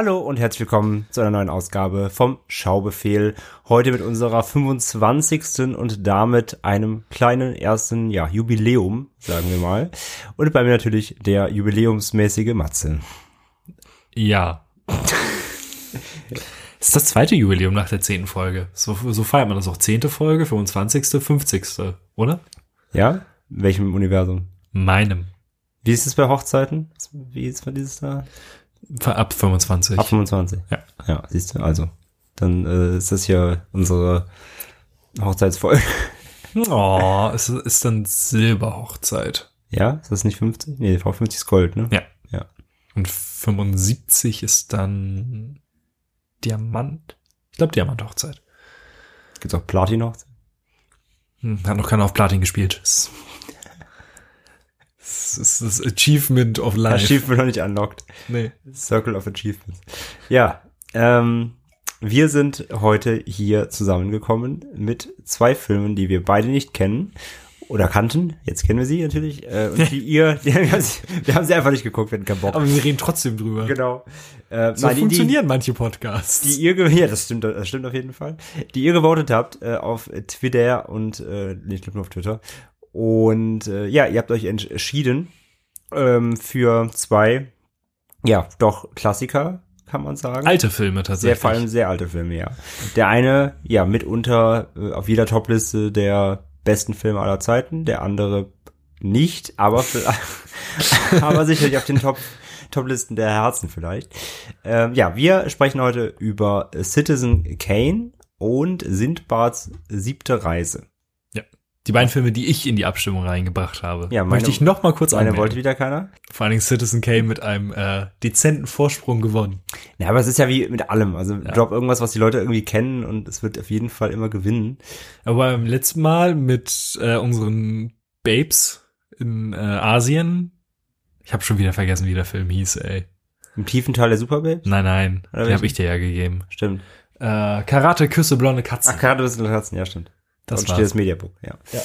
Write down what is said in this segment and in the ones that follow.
Hallo und herzlich willkommen zu einer neuen Ausgabe vom Schaubefehl. Heute mit unserer 25. und damit einem kleinen ersten ja, Jubiläum, sagen wir mal. Und bei mir natürlich der jubiläumsmäßige Matze. Ja. ist das zweite Jubiläum nach der zehnten Folge. So, so feiert man das auch. Zehnte Folge, 25., 50., oder? Ja? In welchem Universum? Meinem. Wie ist es bei Hochzeiten? Wie ist es dieses Jahr? Ab 25. Ab 25. Ja. Ja, siehst du, also. Dann äh, ist das hier unsere Hochzeitsfolge. Oh, es ist dann Silberhochzeit. Ja, ist das nicht 50? Nee, V50 ist Gold, ne? Ja. Ja. Und 75 ist dann Diamant. Ich glaube Diamanthochzeit. Gibt's auch Platin-Hochzeit? Hm, hat noch keiner auf Platin gespielt. Das das ist das Achievement of Life. Achievement noch nicht unlocked. Nee. Circle of Achievements. Ja, ähm, wir sind heute hier zusammengekommen mit zwei Filmen, die wir beide nicht kennen oder kannten. Jetzt kennen wir sie natürlich. Äh, und die ihr, die, wir, haben sie, wir haben sie einfach nicht geguckt, wir hatten keinen Bock. Aber wir reden trotzdem drüber. Genau. Äh, So nein, die- funktionieren manche Podcasts. Die ihr, ja, das stimmt, das stimmt auf jeden Fall. Die ihr gewotet habt äh, auf Twitter und äh, nicht nur auf Twitter. Und äh, ja, ihr habt euch entschieden ähm, für zwei, ja, doch Klassiker, kann man sagen. Alte Filme Sehr, tatsächlich. vor allem sehr alte Filme, ja. Der eine, ja, mitunter äh, auf jeder Topliste der besten Filme aller Zeiten, der andere nicht, aber, aber sicherlich auf den Top, Toplisten der Herzen vielleicht. Ähm, ja, wir sprechen heute über Citizen Kane und Sindbads siebte Reise. Die beiden Filme, die ich in die Abstimmung reingebracht habe. Ja, meine- möchte ich noch mal kurz Meine anmerken. wollte wieder keiner? Vor allen Dingen Citizen Kane mit einem äh, dezenten Vorsprung gewonnen. Ja, aber es ist ja wie mit allem. Also, Ja. glaub irgendwas, was die Leute irgendwie kennen und es wird auf jeden Fall immer gewinnen. Aber beim letzten Mal mit äh, unseren Babes in äh, Asien, ich habe schon wieder vergessen, wie der Film hieß, ey. Im tiefen Teil der Superbabes? Nein, nein, den habe ich dir ja gegeben. Stimmt. Äh, Karate, Küsse, blonde Katzen. Ach, gerade das Herzen, ja, stimmt. Das und steht das Mediabook, ja. Ja.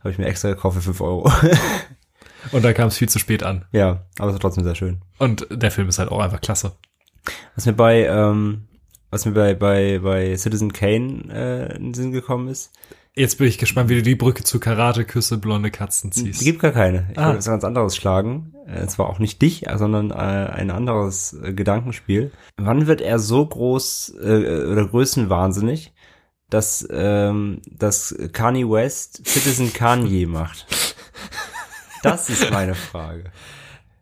Habe ich mir extra gekauft für 5 Euro. Und da kam es viel zu spät an. ja, aber es war trotzdem sehr schön. Und der Film ist halt auch einfach klasse. Was mir bei, ähm, was mir bei, bei, bei Citizen Kane äh, in den Sinn gekommen ist, Jetzt bin ich gespannt, wie du die Brücke zu Karate, Küsse, blonde Katzen es ziehst. gibt gar keine. Ich Ah. wollte was ganz anderes schlagen. Äh, zwar auch nicht dich, sondern äh, ein anderes äh, Gedankenspiel. Wann wird er so groß äh, oder größenwahnsinnig, dass, ähm, dass Kanye West Citizen Kanye macht? Das ist meine Frage.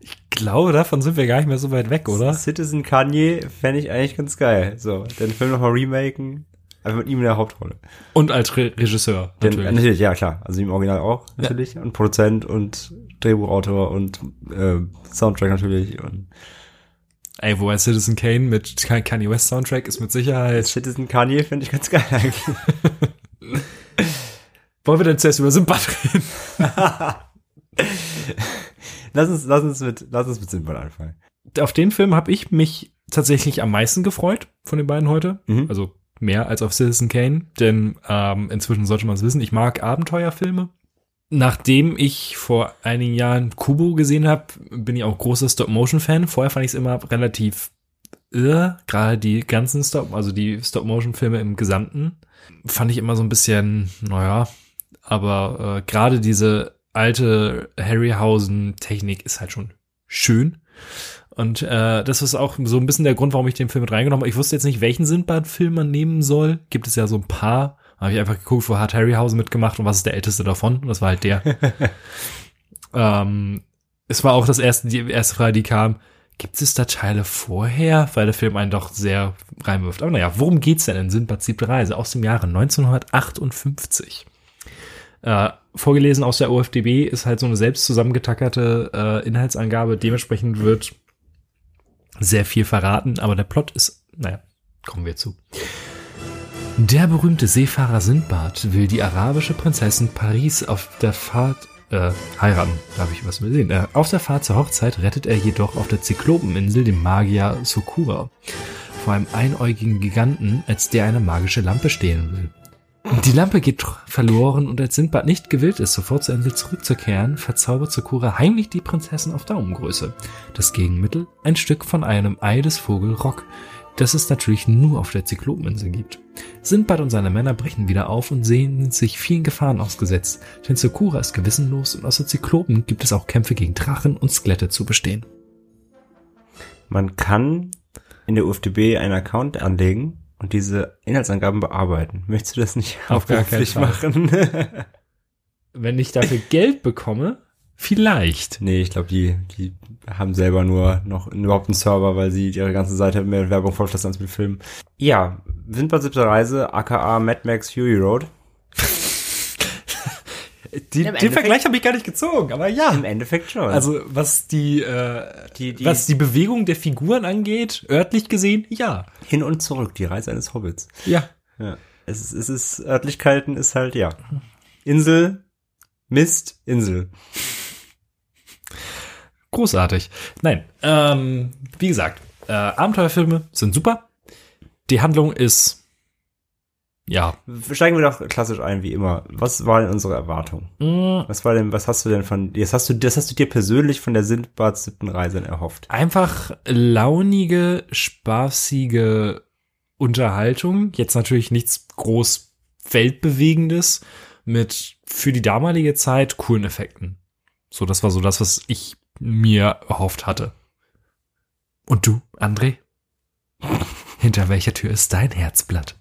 Ich glaube, davon sind wir gar nicht mehr so weit weg, oder? Citizen Kanye fände ich eigentlich ganz geil. So, den Film nochmal remaken, einfach mit ihm in der Hauptrolle. Und als Re Regisseur, Den, natürlich. natürlich. natürlich, ja klar. Also im Original auch, natürlich. Und Produzent und Drehbuchautor und äh, Soundtrack natürlich. Und Ey, wobei Citizen Kane mit Kanye West Soundtrack ist mit Sicherheit. Citizen Kanye finde ich ganz geil eigentlich. Wollen wir denn zuerst über Simba reden? lass uns, lass uns mit, lass uns mit Sinbad anfangen. Auf den Film habe ich mich tatsächlich am meisten gefreut von den beiden heute. Mhm. Also mehr als auf Citizen Kane, denn ähm, inzwischen sollte man es wissen, ich mag Abenteuerfilme. Nachdem ich vor einigen Jahren Kubo gesehen habe, bin ich auch großer Stop-Motion-Fan. Vorher fand ich es immer relativ irr, gerade die ganzen Stop, also die Stop-Motion-Filme im Gesamten, fand ich immer so ein bisschen, naja, aber äh, gerade diese alte Harryhausen-Technik ist halt schon schön. Und äh, das ist auch so ein bisschen der Grund, warum ich den Film mit reingenommen habe. Ich wusste jetzt nicht, welchen Sindbad-Film man nehmen soll. Gibt es ja so ein paar. Habe ich einfach geguckt, wo hat Harryhausen mitgemacht und was ist der älteste davon? Und das war halt der. ähm, es war auch das erste, die erste Frage, die kam. Gibt es da Teile vorher? Weil der Film einen doch sehr reinwirft. Aber naja, worum geht's denn in Sindbad siebte Reise aus dem Jahre 1958? Äh, vorgelesen aus der OFDB, ist halt so eine selbst zusammengetackerte äh, Inhaltsangabe. Dementsprechend wird sehr viel verraten, aber der Plot ist, naja, kommen wir zu. Der berühmte Seefahrer Sindbad will die arabische Prinzessin Paris auf der Fahrt äh, heiraten. Da habe ich was übersehen. Äh, auf der Fahrt zur Hochzeit rettet er jedoch auf der Zyklopeninsel den Magier Sokura vor einem einäugigen Giganten, als der eine magische Lampe stehlen will. Die Lampe geht verloren und als Sindbad nicht gewillt ist, sofort zur Insel zurückzukehren, verzaubert Sakura heimlich die Prinzessin auf Daumengröße. Das Gegenmittel? Ein Stück von einem Ei des Vogel Rock, das es natürlich nur auf der Zyklopeninsel gibt. Sindbad und seine Männer brechen wieder auf und sehen sich vielen Gefahren ausgesetzt, denn Sakura ist gewissenlos und außer Zyklopen gibt es auch Kämpfe gegen Drachen und Skelette zu bestehen. Man kann in der UFDB einen Account anlegen und diese Inhaltsangaben bearbeiten. Möchtest du das nicht Auf gar keinen hauptberuflich Fall. machen? Wenn ich dafür Geld bekomme, vielleicht. nee, ich glaube, die, die haben selber nur noch überhaupt einen Server, weil sie ihre ganze Seite mehr Werbung vollflassen als mit Filmen. Ja, Windbad siebte Reise, aka Mad Max Fury Road. Die, den Endeffekt- Vergleich habe ich gar nicht gezogen, aber ja. Im Endeffekt schon. Also was die, äh, Die- die- was die Bewegung der Figuren angeht, örtlich gesehen, ja. hin und zurück, die Reise eines Hobbits. Ja. Ja. Es ist, es ist, Örtlichkeiten ist halt, ja. Insel, Mist, Insel. Großartig. Nein, ähm, wie gesagt, äh, Abenteuerfilme sind super. Die Handlung ist, ja, Steigen wir doch klassisch ein, wie immer. Was war denn unsere Erwartung? mh, Was war denn, was hast du denn von, das hast du, das hast du dir persönlich von der Sindbads siebten Reise erhofft? einfach launige, spaßige Unterhaltung. Jetzt natürlich nichts groß weltbewegendes mit für die damalige Zeit coolen Effekten. So, das war so das, was ich mir erhofft hatte. Und du, André? Hinter welcher Tür ist dein Herzblatt?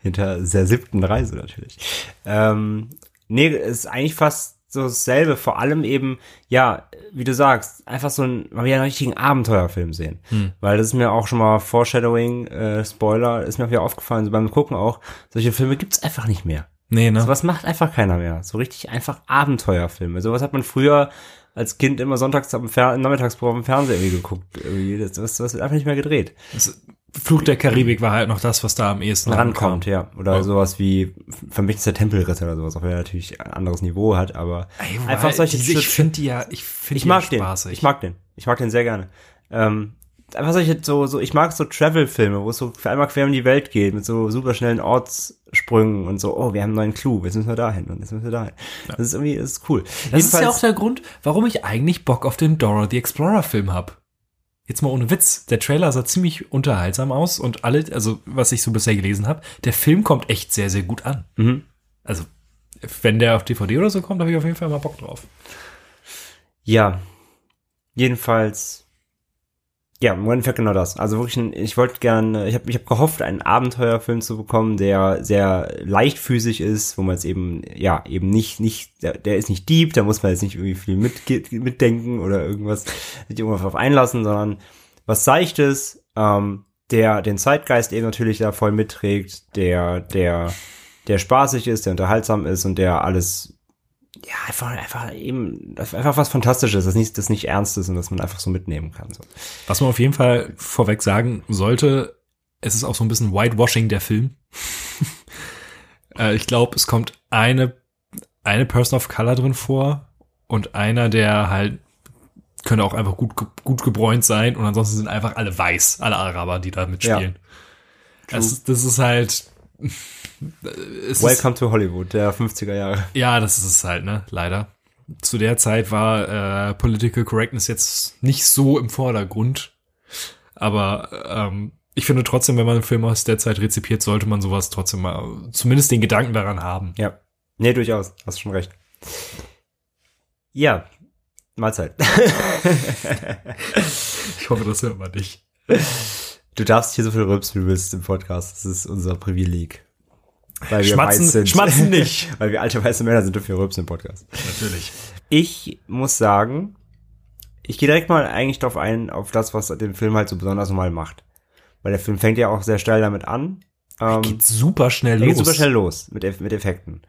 Hinter der siebten Reise natürlich. Ähm, nee, es ist eigentlich fast so dasselbe. Vor allem eben, ja, wie du sagst, einfach so ein, mal wieder einen richtigen Abenteuerfilm sehen. Weil das ist mir auch schon mal Foreshadowing, äh, Spoiler, ist mir auch wieder aufgefallen, so beim Gucken auch, solche Filme gibt's einfach nicht mehr. Nee, ne? Sowas macht einfach keiner mehr. So richtig einfach Abenteuerfilme. Sowas hat man früher als Kind immer sonntags am Fer Nachmittagsprogramm im Fernsehen irgendwie geguckt. Irgendwie. Das, das, das wird einfach nicht mehr gedreht. Das Fluch der Karibik war halt noch das, was da am ehesten rankommt, ja. Oder Ja. sowas wie Vermächtnis der Tempelritter oder sowas, auch wenn er natürlich ein anderes Niveau hat, aber Ey, einfach solche diese, ich finde die ja, ich finde ich mag den. spaßig. Ich mag den. Ich mag den sehr gerne. Ähm, einfach solche, so, so, ich mag so Travel-Filme, wo es so für einmal quer um die Welt geht, mit so super schnellen Ortssprüngen und so, oh, wir haben einen neuen Clou, jetzt müssen wir dahin und jetzt müssen wir dahin. Das ist irgendwie, das ist cool. Das ist ja auch der Grund, warum ich eigentlich Bock auf den Dora the Explorer Film hab. Jetzt mal ohne Witz. Der Trailer sah ziemlich unterhaltsam aus und alle, also was ich so bisher gelesen habe, der Film kommt echt sehr, sehr gut an. Mhm. Also, wenn der auf DVD oder so kommt, habe ich auf jeden Fall mal Bock drauf. Ja. Jedenfalls. Ja, im Endeffekt genau das. Also wirklich, ein, ich wollte gerne, ich habe ich hab gehofft, einen Abenteuerfilm zu bekommen, der sehr leichtfüßig ist, wo man jetzt eben, ja, eben nicht, nicht, der, der ist nicht deep, da muss man jetzt nicht irgendwie viel mit, mitdenken oder irgendwas, sich irgendwas drauf einlassen, sondern was Seichtes, ähm, der den Zeitgeist eben natürlich da voll mitträgt, der, der, der spaßig ist, der unterhaltsam ist und der alles ja, einfach, einfach eben, einfach was Fantastisches, das nicht, das nicht ernst ist und das man einfach so mitnehmen kann. So. Was man auf jeden Fall vorweg sagen sollte, es ist auch so ein bisschen Whitewashing der Film. äh, ich glaube, es kommt eine, eine Person of Color drin vor und einer, der halt könnte auch einfach gut, gut gebräunt sein und ansonsten sind einfach alle weiß, alle Araber, die da mitspielen. Das, ist- das ist halt, es ist, Welcome to Hollywood, der 50er Jahre. ja, das ist es halt, ne, leider. Zu der Zeit war äh, Political Correctness jetzt nicht so im Vordergrund. Aber ähm, ich finde trotzdem, wenn man einen Film aus der Zeit rezipiert, sollte man sowas trotzdem mal, zumindest den Gedanken daran haben. Ja. Nee, durchaus. Hast schon recht. Ja. Mahlzeit. Ich hoffe, das hört man nicht. Du darfst hier so viel rülpsen, wie du willst im Podcast. Das ist unser Privileg. Weil wir Schmatzen- weiß sind. schmatzen nicht. Weil wir alte weiße Männer sind, dürfen wir rülpsen im Podcast. Natürlich. Ich muss sagen, ich gehe direkt mal eigentlich darauf ein, auf das, was den Film halt so besonders normal macht. Weil der Film fängt ja auch sehr steil damit an. Ähm, Geht super schnell los. geht super schnell los mit, Eff- mit Effekten.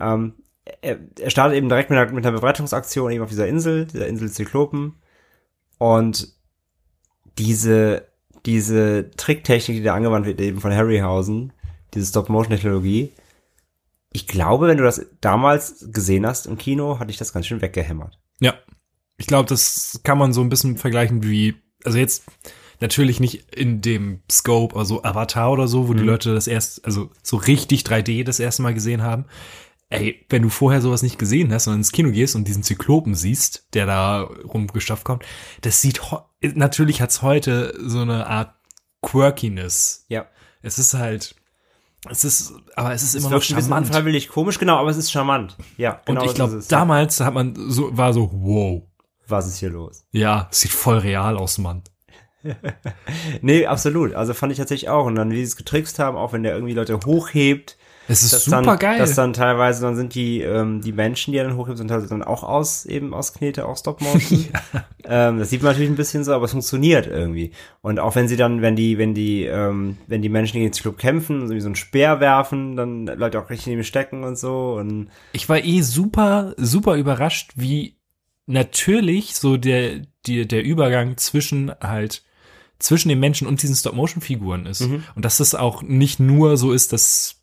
Ähm, er, er startet eben direkt mit einer, mit einer Befreitungsaktion eben auf dieser Insel, dieser Insel Zyklopen. Und diese, diese Tricktechnik, die da angewandt wird, eben von Harryhausen, diese Stop-Motion-Technologie, ich glaube, wenn du das damals gesehen hast im Kino, hatte ich das ganz schön weggehämmert. Ja. Ich glaube, das kann man so ein bisschen vergleichen wie, also jetzt natürlich nicht in dem Scope, also Avatar oder so, wo die Leute das erst, also so richtig 3D das erste Mal gesehen haben. Ey, wenn du vorher sowas nicht gesehen hast und ins Kino gehst und diesen Zyklopen siehst, der da rumgestafft kommt, das sieht, natürlich hat's heute so eine Art Quirkiness. Ja. Es ist halt, es ist, aber es ist Es immer noch wirkt ein bisschen charmant. unfreiwillig komisch, genau, aber es ist charmant. Ja, genau und ich glaube, damals hat man so, war so, wow. Was ist hier los? Ja, es sieht voll real aus, Mann. Nee, absolut. Also fand ich tatsächlich auch. Und dann, wie sie es getrickst haben, auch wenn der irgendwie Leute hochhebt, Es ist super dann, geil. dass dann teilweise, dann sind die, ähm, die Menschen, die er dann hochhebt, sind teilweise dann auch aus, eben aus Knete, auch Stop-Motion. ähm, das sieht man natürlich ein bisschen so, aber es funktioniert irgendwie. Und auch wenn sie dann, wenn die, wenn die, ähm, wenn die Menschen gegen den Zyklop kämpfen, so wie so ein Speer werfen, dann Leute auch richtig in ihm stecken und so und ich war eh super, super überrascht, wie natürlich so der, der, der Übergang zwischen halt, zwischen den Menschen und diesen Stop-Motion-Figuren ist. Mhm. Und dass das auch nicht nur so ist, dass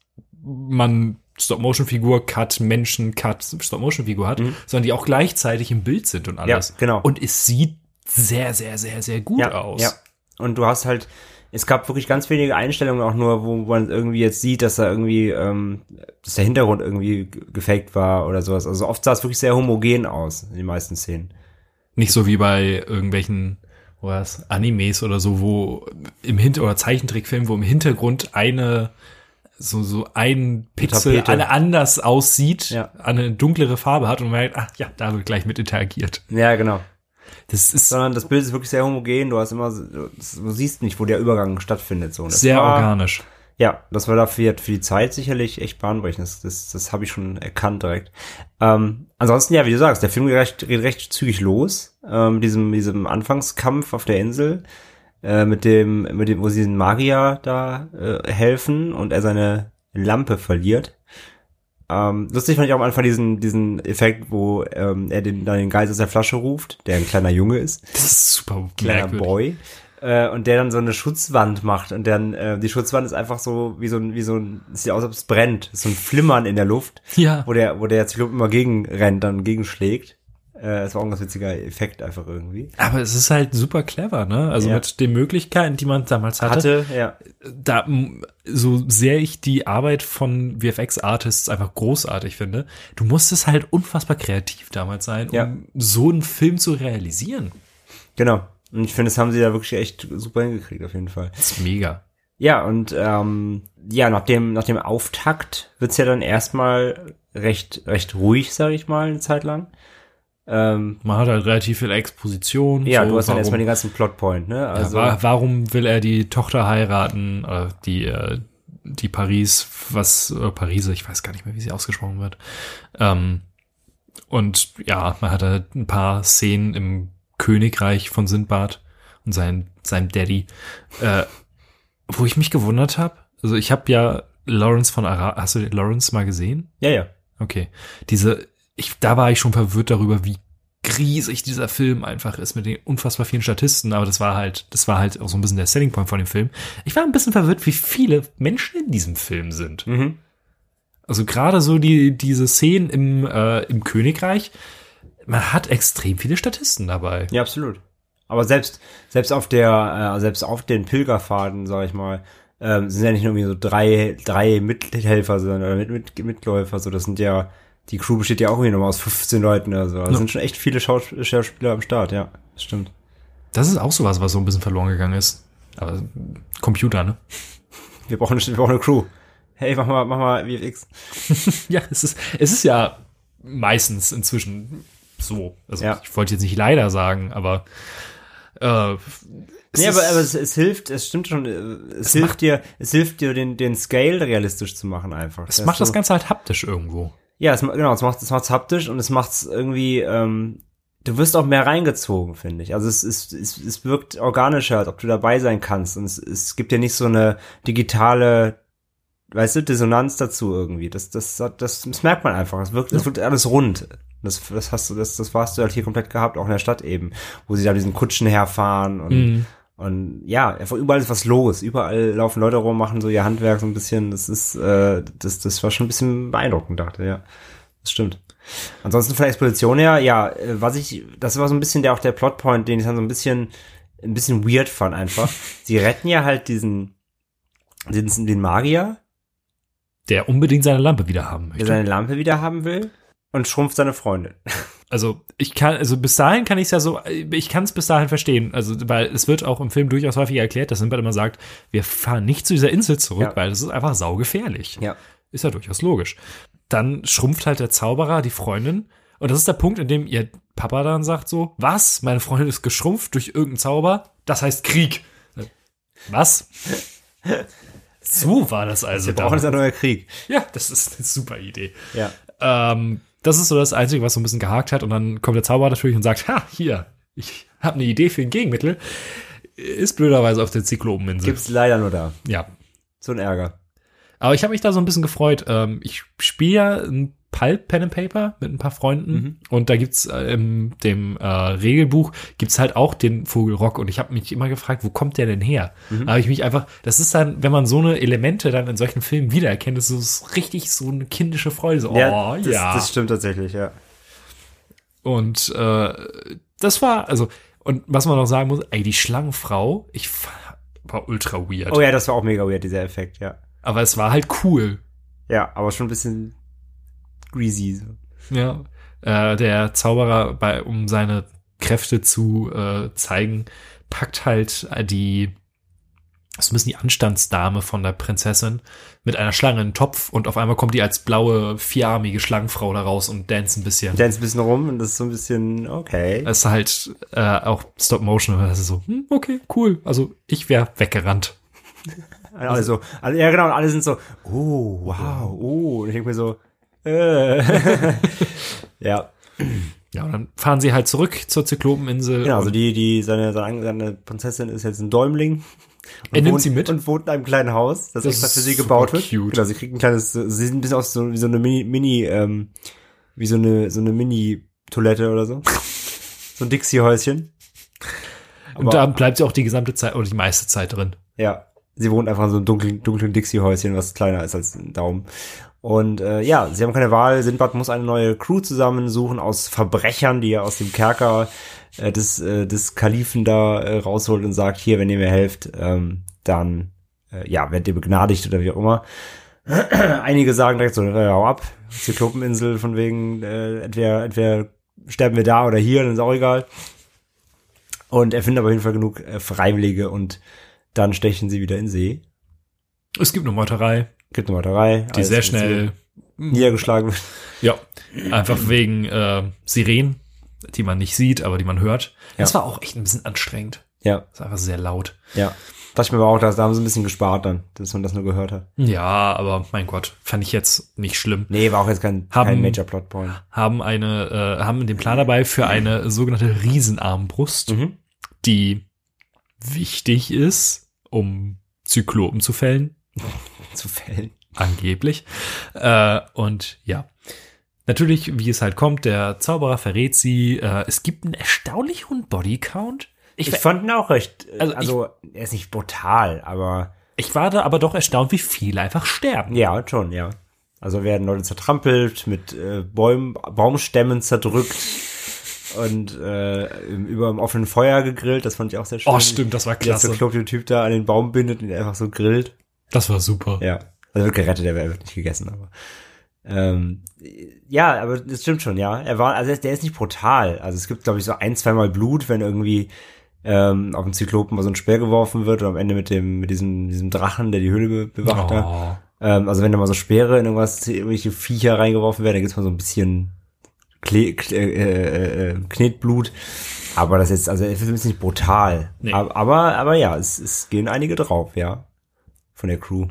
man Stop-Motion-Figur, Cut, Menschen, Cut, Stop-Motion-Figur hat, sondern die auch gleichzeitig im Bild sind und alles. Mhm. Ja, genau. Und es sieht sehr, sehr, sehr, sehr gut aus. Ja. Und du hast halt, es gab wirklich ganz wenige Einstellungen auch nur, wo man irgendwie jetzt sieht, dass da irgendwie, ähm, dass der Hintergrund irgendwie gefaked war oder sowas. Also oft sah es wirklich sehr homogen aus in den meisten Szenen. Nicht so wie bei irgendwelchen was, Animes oder so, wo im Hinter- oder Zeichentrickfilmen, wo im Hintergrund eine so, so ein Pixel Tapete. alle anders aussieht, Ja. eine dunklere Farbe hat und man merkt, ach ja, da wird gleich mit interagiert. Ja, genau. Das ist Sondern das Bild ist wirklich sehr homogen. Du hast immer, du siehst nicht, wo der Übergang stattfindet. So. Das sehr war, organisch. Ja, das war dafür für die Zeit sicherlich echt bahnbrechend. Das, das, das habe ich schon erkannt direkt. Ähm, ansonsten, ja, wie du sagst, der Film geht recht, geht recht zügig los. Ähm, mit diesem, diesem Anfangskampf auf der Insel. Äh, mit dem, mit dem, wo sie den Magier da äh, helfen und er seine Lampe verliert. Ähm, lustig fand ich auch am Anfang diesen, diesen Effekt, wo ähm, er den, dann den Geist aus der Flasche ruft, der ein kleiner Junge ist Das ist super kleiner merkwürdig. Boy. Äh, und der dann so eine Schutzwand macht und dann äh, die Schutzwand ist einfach so wie so ein wie so ein sieht aus, als ob es brennt, so ein Flimmern in der Luft, Ja. wo der wo der Zyklop immer gegen rennt, dann gegenschlägt. Äh, das war auch ein ganz witziger Effekt einfach irgendwie. Aber es ist halt super clever, ne? Also Ja. mit den Möglichkeiten, die man damals hatte, Hatte, ja. da so sehr ich die Arbeit von VFX-Artists einfach großartig finde, du musstest halt unfassbar kreativ damals sein, um Ja. so einen Film zu realisieren. Genau. Und ich finde, das haben sie da wirklich echt super hingekriegt auf jeden Fall. Das ist mega. Ja, und ähm, ja, nach dem, nach dem Auftakt wird's ja dann erstmal recht, recht ruhig, sage ich mal, eine Zeit lang. Ähm, Man hat halt relativ viel Exposition. ja, so, du hast dann warum, erstmal den ganzen Plotpoint, ne? ja, Also, wa warum will er die Tochter heiraten? Oder die, äh, die Paris, was, äh, Parise, ich weiß gar nicht mehr, wie sie ausgesprochen wird. Ähm, und ja, man hat halt ein paar Szenen im Königreich von Sindbad und sein, seinem Daddy, äh, wo ich mich gewundert habe. Also ich habe ja Lawrence von Ara hast du Lawrence mal gesehen? ja, ja. Okay. Diese, ich, da war ich schon verwirrt darüber, wie riesig dieser Film einfach ist mit den unfassbar vielen Statisten, aber das war halt, das war halt auch so ein bisschen der Selling Point von dem Film. Ich war ein bisschen verwirrt, wie viele Menschen in diesem Film sind. Mhm. Also gerade so die, diese Szenen im, äh, im Königreich, man hat extrem viele Statisten dabei. Ja, absolut. Aber selbst, selbst auf der, äh, selbst auf den Pilgerfaden, sag ich mal, ähm, sind ja nicht nur irgendwie so drei, drei Mithelfer, sondern oder mit, mit, Mitläufer, so das sind ja, die Crew besteht ja auch irgendwie nochmal aus 15 Leuten oder so. Das Ja. sind schon echt viele Schaus Schauspieler am Start, ja. Das stimmt. Das ist auch sowas, was so ein bisschen verloren gegangen ist. Aber Computer, ne? Wir brauchen, eine- wir brauchen eine Crew. Hey, mach mal, mach mal VFX. Ja, es ist, es ist ja meistens inzwischen so. Also Ja. ich wollte jetzt nicht leider sagen, aber äh, es Nee, aber, aber es, es hilft, es stimmt schon, äh, es, hilft dir, es hilft dir, den, den Scale realistisch zu machen einfach. es macht das Ganze halt haptisch irgendwo. Ja, es, genau, es macht es macht's haptisch und es macht's irgendwie, ähm, du wirst auch mehr reingezogen, finde ich. Also es, es, es, es wirkt organischer, als ob du dabei sein kannst. Und es, es gibt ja nicht so eine digitale weißt du, Dissonanz dazu irgendwie. Das, das, das, das merkt man einfach. Es wirkt, es wirkt alles rund. Das, das hast du, das, das warst du halt hier komplett gehabt, auch in der Stadt eben, wo sie da diesen Kutschen herfahren und, Mhm. Und ja, überall ist was los. Überall laufen Leute rum, machen so ihr Handwerk so ein bisschen. Das ist, äh, das, das war schon ein bisschen beeindruckend, dachte ja. Das stimmt. Ansonsten von der Exposition her, ja, äh, was ich, das war so ein bisschen der auch der Plotpoint, den ich dann so ein bisschen, ein bisschen weird fand einfach. Sie retten ja halt diesen, den, den Magier, Der unbedingt seine Lampe wieder haben der möchte. seine Lampe wieder haben will und schrumpft seine Freundin. Also ich kann, also bis dahin kann ich es ja so, ich kann es bis dahin verstehen. Also weil es wird auch im Film durchaus häufig erklärt, dass Sinbad immer sagt, wir fahren nicht zu dieser Insel zurück, Ja. weil das ist einfach saugefährlich. Ja. Ist ja durchaus logisch. Dann schrumpft halt der Zauberer die Freundin. Und das ist der Punkt, in dem ihr Papa dann sagt so, was? Meine Freundin ist geschrumpft durch irgendeinen Zauber? Das heißt Krieg. Was? So war das also. Wir brauchen jetzt ein neuer Krieg. Ja, das ist eine super Idee. Ja. Ähm, das ist so das Einzige, was so ein bisschen gehakt hat. Und dann kommt der Zauberer natürlich und sagt, ha, hier, ich habe eine Idee für ein Gegenmittel. Ist blöderweise auf der Zyklopeninsel. Gibt's leider nur da. Ja. So ein Ärger. Aber ich habe mich da so ein bisschen gefreut. Ähm, ich spiele ja ein Pulp Pen and Paper mit ein paar Freunden Mhm. und da gibt's äh, in dem äh, Regelbuch gibt's halt auch den Vogel Rock und ich habe mich immer gefragt, wo kommt der denn her? Mhm. Da habe ich mich einfach, das ist dann, wenn man so eine Elemente dann in solchen Filmen wiedererkennt, ist es richtig so eine kindische Freude. So, oh ja, das, das stimmt tatsächlich, ja. Und äh, das war, also, und was man noch sagen muss, ey, die Schlangenfrau, ich war ultra weird. Oh ja, das war auch mega weird, dieser Effekt, ja. Aber es war halt cool. Ja, aber schon ein bisschen greasy. Ja. Äh, der Zauberer, bei, um seine Kräfte zu äh, zeigen, packt halt die, so ein bisschen die Anstandsdame von der Prinzessin mit einer Schlange in den Topf und auf einmal kommt die als blaue, vierarmige Schlangenfrau da raus und dance ein bisschen. Dance ein bisschen rum und das ist so ein bisschen, okay. Es ist halt äh, auch Stop Motion, aber das ist so, hm, okay, cool. Also ich wäre weggerannt. alle so, alle, ja genau, und alle sind so, oh, wow, oh. Und ich denke mir so, äh. ja, Ja, und dann fahren sie halt zurück zur Zyklopeninsel. genau, also die, die, seine, seine, seine Prinzessin ist jetzt ein Däumling. Und Er nimmt wohnt, sie mit? Und wohnt in einem kleinen Haus, das, Das extra für sie gebaut wird. cute. Genau, sie kriegt ein kleines, sie sieht ein bisschen aus so, wie so eine Mini, Mini, ähm, wie so eine, so eine Mini-Toilette oder so. so ein Dixie-Häuschen. und da bleibt sie auch die gesamte Zeit oder die meiste Zeit drin. Ja, sie wohnt einfach in so einem dunklen, dunklen Dixie-Häuschen, was kleiner ist als ein Daumen. Und äh, ja, sie haben keine Wahl. Sindbad muss eine neue Crew zusammensuchen aus Verbrechern, die er aus dem Kerker äh, des, äh, des Kalifen da äh, rausholt und sagt, hier, wenn ihr mir helft, ähm, dann äh, ja, werdet ihr begnadigt oder wie auch immer. Einige sagen direkt so, äh, hau ab, Zyklopeninsel von wegen, äh, entweder, entweder sterben wir da oder hier, dann ist auch egal. Und er findet aber auf jeden Fall genug äh, Freiwillige und dann stechen sie wieder in See. Es gibt eine Meuterei, Gibt eine Meuterei. die sehr schnell, niedergeschlagen wird. ja, einfach wegen äh, Sirenen, die man nicht sieht, aber die man hört. Das war auch echt ein bisschen anstrengend. Ja, Das ist einfach sehr laut. ja. Dachte ich mir aber auch, da haben sie ein bisschen gespart dann, dass man das nur gehört hat. Ja, aber mein Gott, fand ich jetzt nicht schlimm. Nee, war auch jetzt kein, Haben- kein Major Plotpoint. Haben eine, äh, haben den Plan dabei für eine sogenannte Riesenarmbrust, Mhm. die wichtig ist, um Zyklopen zu fällen. Zu fällen. angeblich. Äh, und ja, natürlich, wie es halt kommt, der Zauberer verrät sie. Äh, es gibt einen erstaunlich hohen Bodycount. Ich, Ich ich, fand ihn auch recht, äh, Also also, er ist nicht brutal, aber ich war da aber doch erstaunt, wie viele einfach sterben. ja, schon, ja. Also werden Leute zertrampelt, mit äh, Bäumen, Baumstämmen zerdrückt und äh, im- über dem offenen Feuer gegrillt. Das fand ich auch sehr schön. Oh, stimmt, das war Der klasse. zerklopfte Typ da an den Baum bindet und einfach so grillt. Das war super. Ja, also wird gerettet, er wird nicht gegessen, aber ähm, ja, aber das stimmt schon, ja. Er war, also der ist nicht brutal. Also es gibt, glaube ich, so ein, zweimal Blut, wenn irgendwie ähm, auf den Zyklopen mal so ein Speer geworfen wird und am Ende mit dem, mit diesem, diesem Drachen, der die Höhle be bewacht hat. Oh. Ähm, also wenn da mal so Speere in irgendwas, irgendwelche Viecher reingeworfen werden, dann gibt's mal so ein bisschen Kle Kle äh, äh, Knetblut. Aber das ist, also es ist nicht brutal. Nee. Aber, aber, aber ja, es, es gehen einige drauf, ja. Von der Crew.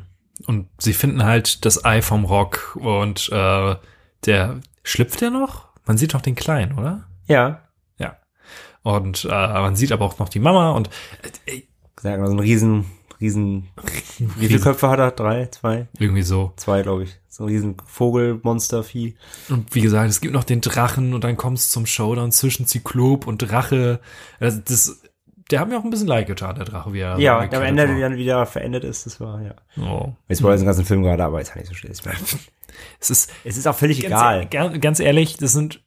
Und sie finden halt das Ei vom Rock und äh, der schlüpft der noch? Man sieht doch den Kleinen, oder? Ja, Ja. Und äh, man sieht aber auch noch die Mama und äh, ey, sagen so ein riesen, riesen, wie viele Köpfe hat er? Drei, zwei? Irgendwie so. Zwei, glaube ich. So ein riesen Vogelmonstervieh. Und wie gesagt, es gibt noch den Drachen und dann kommt es zum Showdown zwischen Zyklop und Drache. Das, das, der hat mir auch ein bisschen leid getan, der Drache, wie er Ja, am Ende war. dann wieder verendet ist, das war, ja. Oh. Jetzt war den ganzen Film gerade, aber ist halt nicht so schlimm. Es ist Es ist auch völlig ganz, egal. Ganz, ganz ehrlich, das sind,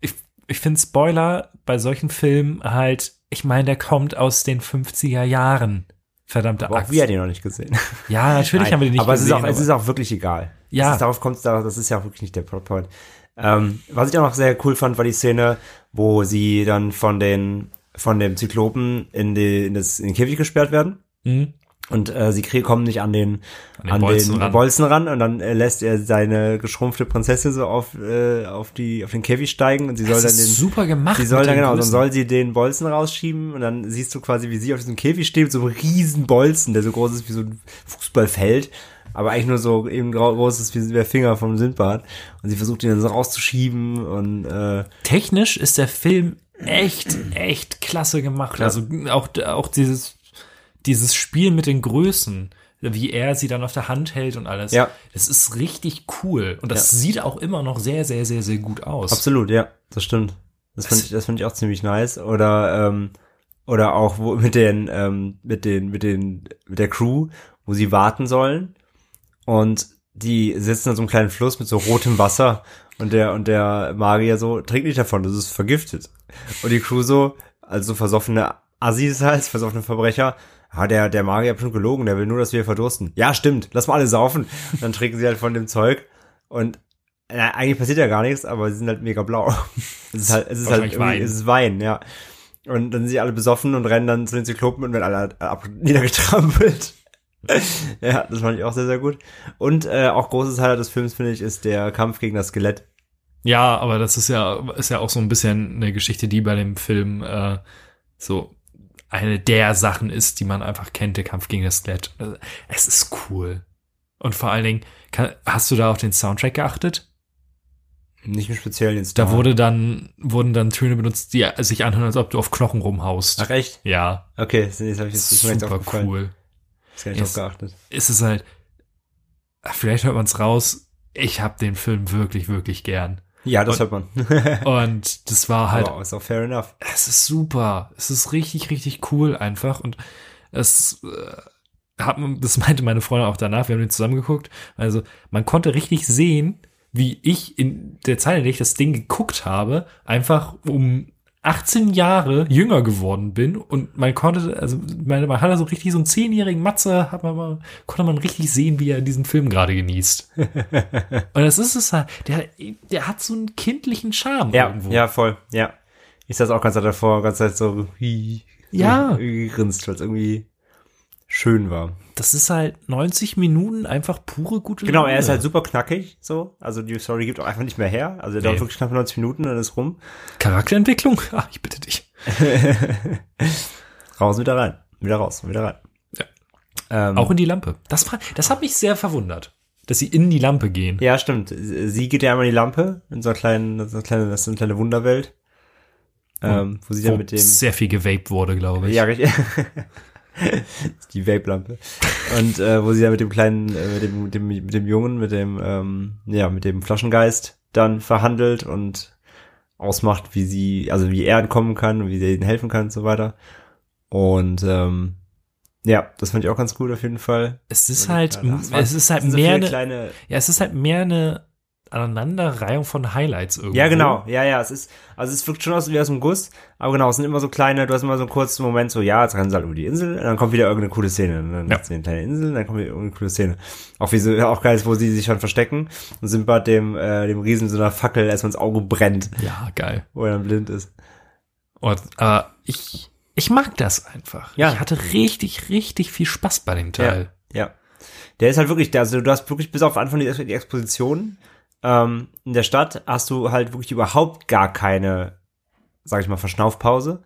ich, ich finde Spoiler bei solchen Filmen halt, ich meine, der kommt aus den 50er Jahren. Verdammte Aber auch Axt. wir haben den noch nicht gesehen. Ja, natürlich Nein, haben wir den nicht aber gesehen. es ist, auch, es ist auch wirklich egal. Ja. Es ist, darauf kommt es, das ist ja auch wirklich nicht der Plotpoint. Ähm, was ich auch noch sehr cool fand, war die Szene, wo sie dann von den von dem Zyklopen in, die, in, das, in den Käfig gesperrt werden. Mhm. Und äh, sie kommen nicht an den, An den an Bolzen den ran. Bolzen ran und dann äh, lässt er seine geschrumpfte Prinzessin so auf, äh, auf, die, auf den Käfig steigen und sie soll Das dann ist den, super gemacht. Sie soll dann, genau, dann soll sie den Bolzen rausschieben und dann siehst du quasi, wie sie auf diesem Käfig steht, mit so einem riesen Bolzen, der so groß ist wie so ein Fußballfeld, aber eigentlich nur so eben groß ist wie der Finger vom Sindbad. Und sie versucht ihn dann so rauszuschieben und äh, Technisch ist der Film echt, echt klasse gemacht. Also auch, auch dieses, dieses Spiel mit den Größen, wie er sie dann auf der Hand hält und alles. Ja. Das ist richtig cool. Und das sieht auch immer noch sehr, sehr, sehr, sehr gut aus. absolut, ja, das stimmt. Das fand ich, das fand ich auch ziemlich nice. Oder ähm, oder auch wo mit den ähm, mit den mit den mit der Crew, wo sie warten sollen und die sitzen an so einem kleinen Fluss mit so rotem Wasser und der und der Magier so trink nicht davon, das ist vergiftet. Und die Crew so, also versoffene Assis halt, versoffene Verbrecher. Ja, der, der Magier hat schon gelogen, der will nur, dass wir verdursten. Ja, stimmt, lass mal alle saufen. Dann trinken sie halt von dem Zeug und na, eigentlich passiert ja gar nichts, aber sie sind halt mega blau. Es ist halt, es ist halt Wein. es ist Wein, ja. Und dann sind sie alle besoffen und rennen dann zu den Zyklopen und werden alle ab niedergetrampelt. ja, das fand ich auch sehr, sehr gut. Und äh, auch großes Highlight des Films, finde ich, ist der Kampf gegen das Skelett. Ja, aber das ist ja, ist ja auch so ein bisschen eine Geschichte, die bei dem Film äh, so eine der Sachen ist, die man einfach kennt, der Kampf gegen das Skelett. Also, Es ist cool. Und vor allen Dingen, kann, hast du da auf den Soundtrack geachtet? Nicht im Speziellen jetzt. Da wurde dann, wurden dann Töne benutzt, die sich anhören, als ob du auf Knochen rumhaust. Ach echt? Ja, Okay, das habe ich jetzt ist mir jetzt super cool. Yes. drauf geachtet. Es ist halt, vielleicht hört man es raus, ich habe den Film wirklich, wirklich gern. Ja, das Und- hört man. Und das war halt Aber ist auch fair enough. es ist super. Es ist richtig, richtig cool einfach. Und es äh, hat, man- das meinte meine Freundin auch danach, wir haben den zusammen geguckt. Also man konnte richtig sehen, wie ich in der Zeit, in der ich das Ding geguckt habe, einfach um 18 Jahre jünger geworden bin und man konnte, also meine, man hat so richtig so einen zehnjährigen Matze, hat man mal, konnte man richtig sehen, wie er diesen Film gerade genießt. und das ist es halt, der, der hat so einen kindlichen Charme Ja, irgendwo. ja, voll, ja. Ich saß auch ganz davor, ganz Zeit so, hi, Ja. gegrinst, weil es irgendwie schön war. Das ist halt 90 Minuten einfach pure gute Genau, er ist Laune. halt super knackig, so. Also die Story gibt auch einfach nicht mehr her. Also er Nee. dauert wirklich knapp 90 Minuten, dann ist rum. Charakterentwicklung? Ah, ich bitte dich. Raus, wieder rein. Wieder raus, wieder rein. Ja. Ähm, Auch in die Lampe. Das, das hat mich sehr verwundert, dass sie in die Lampe gehen. ja, stimmt. Sie geht ja einmal in die Lampe, in so einer kleinen, so eine kleine, das ist eine kleine Wunderwelt. Ähm, wo sie dann mit dem, sehr viel gewaped wurde, glaube ich. Ja, richtig. die Vape-Lampe. Und äh, wo sie dann mit dem kleinen, äh, mit dem, mit dem, mit dem Jungen, mit dem, ähm, ja, mit dem Flaschengeist dann verhandelt und ausmacht, wie sie, also wie er entkommen kann und wie sie ihnen helfen kann und so weiter. Und ähm, ja, das fand ich auch ganz gut auf jeden Fall. Es ist halt, Ja, das war- es ist halt so mehr viele eine, kleine, ja, es ist halt mehr eine Aneinanderreihung von Highlights irgendwie. Ja, genau. Ja, ja, es ist, also es wirkt schon aus wie aus dem Guss, aber genau, es sind immer so kleine, du hast immer so einen kurzen Moment, so, ja, jetzt rennen sie halt über die Insel, und dann kommt wieder irgendeine coole Szene. Und dann Ja. ja. sie eine kleine Insel, und dann kommt wieder irgendeine coole Szene. Auch wie so, ja, auch geil ist, wo sie sich schon verstecken und Simba dem, äh, dem Riesen so einer Fackel erstmal ins Auge brennt, Ja, geil. wo er dann blind ist. Und äh, ich, ich mag das einfach. Ja. Ich hatte richtig, richtig viel Spaß bei dem Teil. Ja. Der ist halt wirklich, der, also du hast wirklich bis auf Anfang die, die Exposition ähm, in der Stadt hast du halt wirklich überhaupt gar keine, sag ich mal, Verschnaufpause.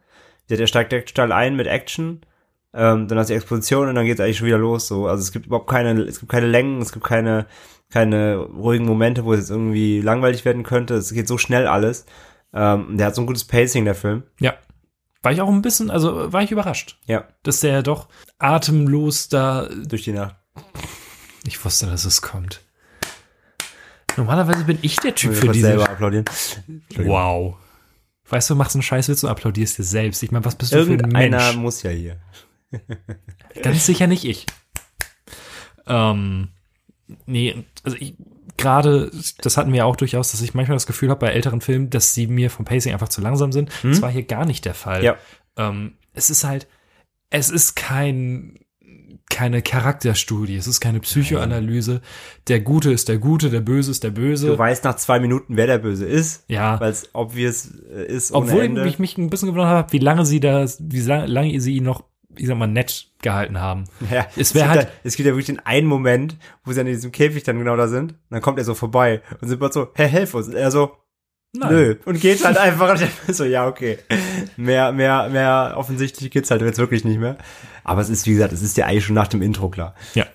Der, steigt direkt steil ein mit Action, ähm, dann hast du die Exposition und dann geht's eigentlich schon wieder los. So, also es gibt überhaupt keine, es gibt keine Längen, es gibt keine, keine ruhigen Momente, wo es jetzt irgendwie langweilig werden könnte. Es geht so schnell alles. Ähm, der hat so ein gutes Pacing, der Film. Ja. war ich auch ein bisschen, also war ich überrascht, Ja, dass der doch atemlos da. durch die Nacht. Ich wusste, dass es kommt. Normalerweise bin ich der Typ Ich für diese. selber applaudieren. Wow. Weißt du, du machst einen Scheißwitz und applaudierst dir selbst. Ich meine, was bist du für ein Mensch? muss ja hier. Ganz sicher nicht ich. Ähm, nee, also ich, gerade, das hatten wir ja auch durchaus, dass ich manchmal das Gefühl habe bei älteren Filmen, dass sie mir vom Pacing einfach zu langsam sind. Das war hier gar nicht der Fall. Ja. Ähm, es ist halt, es ist kein, keine Charakterstudie, es ist keine Psychoanalyse. Der Gute ist der Gute, der Böse ist der Böse. Du weißt nach zwei Minuten, wer der Böse ist, ja. weil es obvious äh, ist ohne Obwohl Ende. ich mich ein bisschen gewundert habe, wie lange sie das, wie lange sie ihn noch, ich sag mal, nett gehalten haben. Ja, Es wär gibt halt- ja, es gibt ja wirklich den einen Moment, wo sie an diesem Käfig dann genau da sind. Und dann kommt er so vorbei und sind so, Herr, helf uns. Und er so, nö. Und geht halt einfach. So, ja, okay. Mehr, mehr, mehr offensichtlich geht's halt jetzt wirklich nicht mehr. Aber es ist, wie gesagt, es ist ja eigentlich schon nach dem Intro klar. Ja.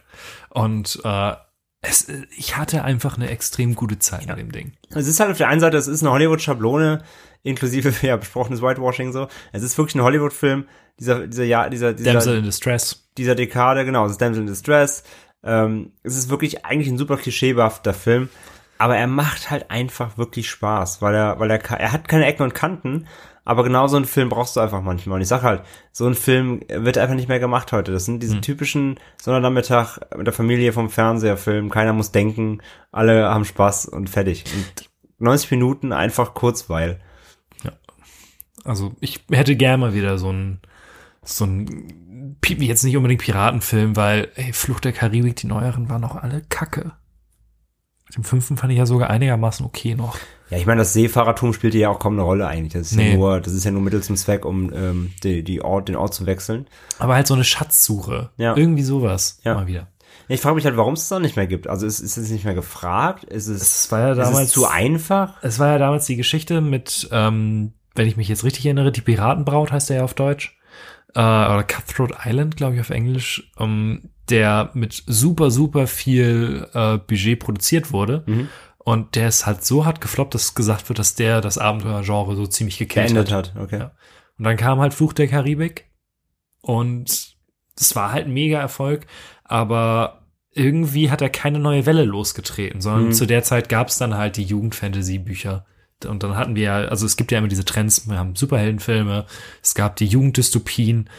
Und äh, es, ich hatte einfach eine extrem gute Zeit mit dem Ding. Es ist halt auf der einen Seite, es ist eine Hollywood-Schablone, inklusive, ja, besprochenes Whitewashing so. Es ist wirklich ein Hollywood-Film dieser, dieser, ja, dieser, dieser, Damsel in Distress. dieser Dekade, genau, es ist Damsel in Distress. Ähm, es ist wirklich eigentlich ein super klischeebehafter Film, aber er macht halt einfach wirklich Spaß, weil er, weil er, er hat keine Ecken und Kanten, aber genau so einen Film brauchst du einfach manchmal. Und ich sag halt, so ein Film wird einfach nicht mehr gemacht heute. Das sind diese typischen Sonnernachmittag mit der Familie vom Fernseherfilm, keiner muss denken, alle haben Spaß und fertig. Und 90 Minuten einfach Kurzweil. Also ich hätte gerne mal wieder so ein so ein jetzt nicht unbedingt Piratenfilm, weil ey, Flucht der Karibik, die neueren waren auch alle Kacke. Mit dem fünften fand ich ja sogar einigermaßen okay noch. Ja, ich meine, das Seefahrertum spielt hier ja auch kaum eine Rolle eigentlich. Das ist Nee. ja nur, das ist ja nur Mittel zum Zweck, um ähm, die, die Ort, den Ort zu wechseln. Aber halt so eine Schatzsuche. Ja. Irgendwie sowas. Ja. Mal wieder. Ich frage mich halt, warum es das dann nicht mehr gibt. Also ist, ist es nicht mehr gefragt? Ist es, Es war ja ist damals es zu einfach? Es war ja damals die Geschichte mit, ähm, wenn ich mich jetzt richtig erinnere, die Piratenbraut heißt der ja auf Deutsch. Äh, oder Cutthroat Island, glaube ich, auf Englisch, ähm, der mit super, super viel äh, Budget produziert wurde. Mhm. Und der ist halt so hart gefloppt, dass gesagt wird, dass der das Abenteuergenre so ziemlich gekillt hat. hat, okay. Ja. Und dann kam halt Fluch der Karibik. Und es war halt ein mega Erfolg, aber irgendwie hat er keine neue Welle losgetreten, sondern Mhm. zu der Zeit gab es dann halt die Jugend-Fantasy-Bücher. Und dann hatten wir ja, also es gibt ja immer diese Trends, wir haben Superheldenfilme, es gab die Jugenddystopien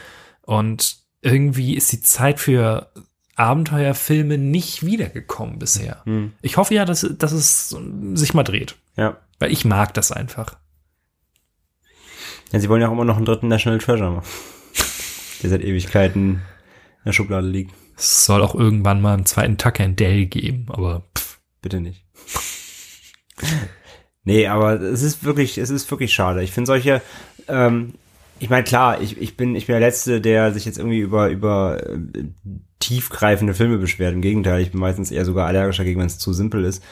und irgendwie ist die Zeit für Abenteuerfilme nicht wiedergekommen bisher. Hm. Ich hoffe ja, dass, dass es sich mal dreht, Ja. weil ich mag das einfach. ja. Sie wollen ja auch immer noch einen dritten National Treasure machen. Der seit Ewigkeiten in der Schublade liegt. Es soll auch irgendwann mal einen zweiten Tucker in Dell geben, aber pff, Bitte nicht. Nee, aber es ist wirklich, es ist wirklich schade. Ich finde solche, ähm, ich meine, klar, ich, ich bin, ich bin der Letzte, der sich jetzt irgendwie über, über äh, tiefgreifende Filme beschwert. Im Gegenteil, ich bin meistens eher sogar allergisch dagegen, wenn es zu simpel ist.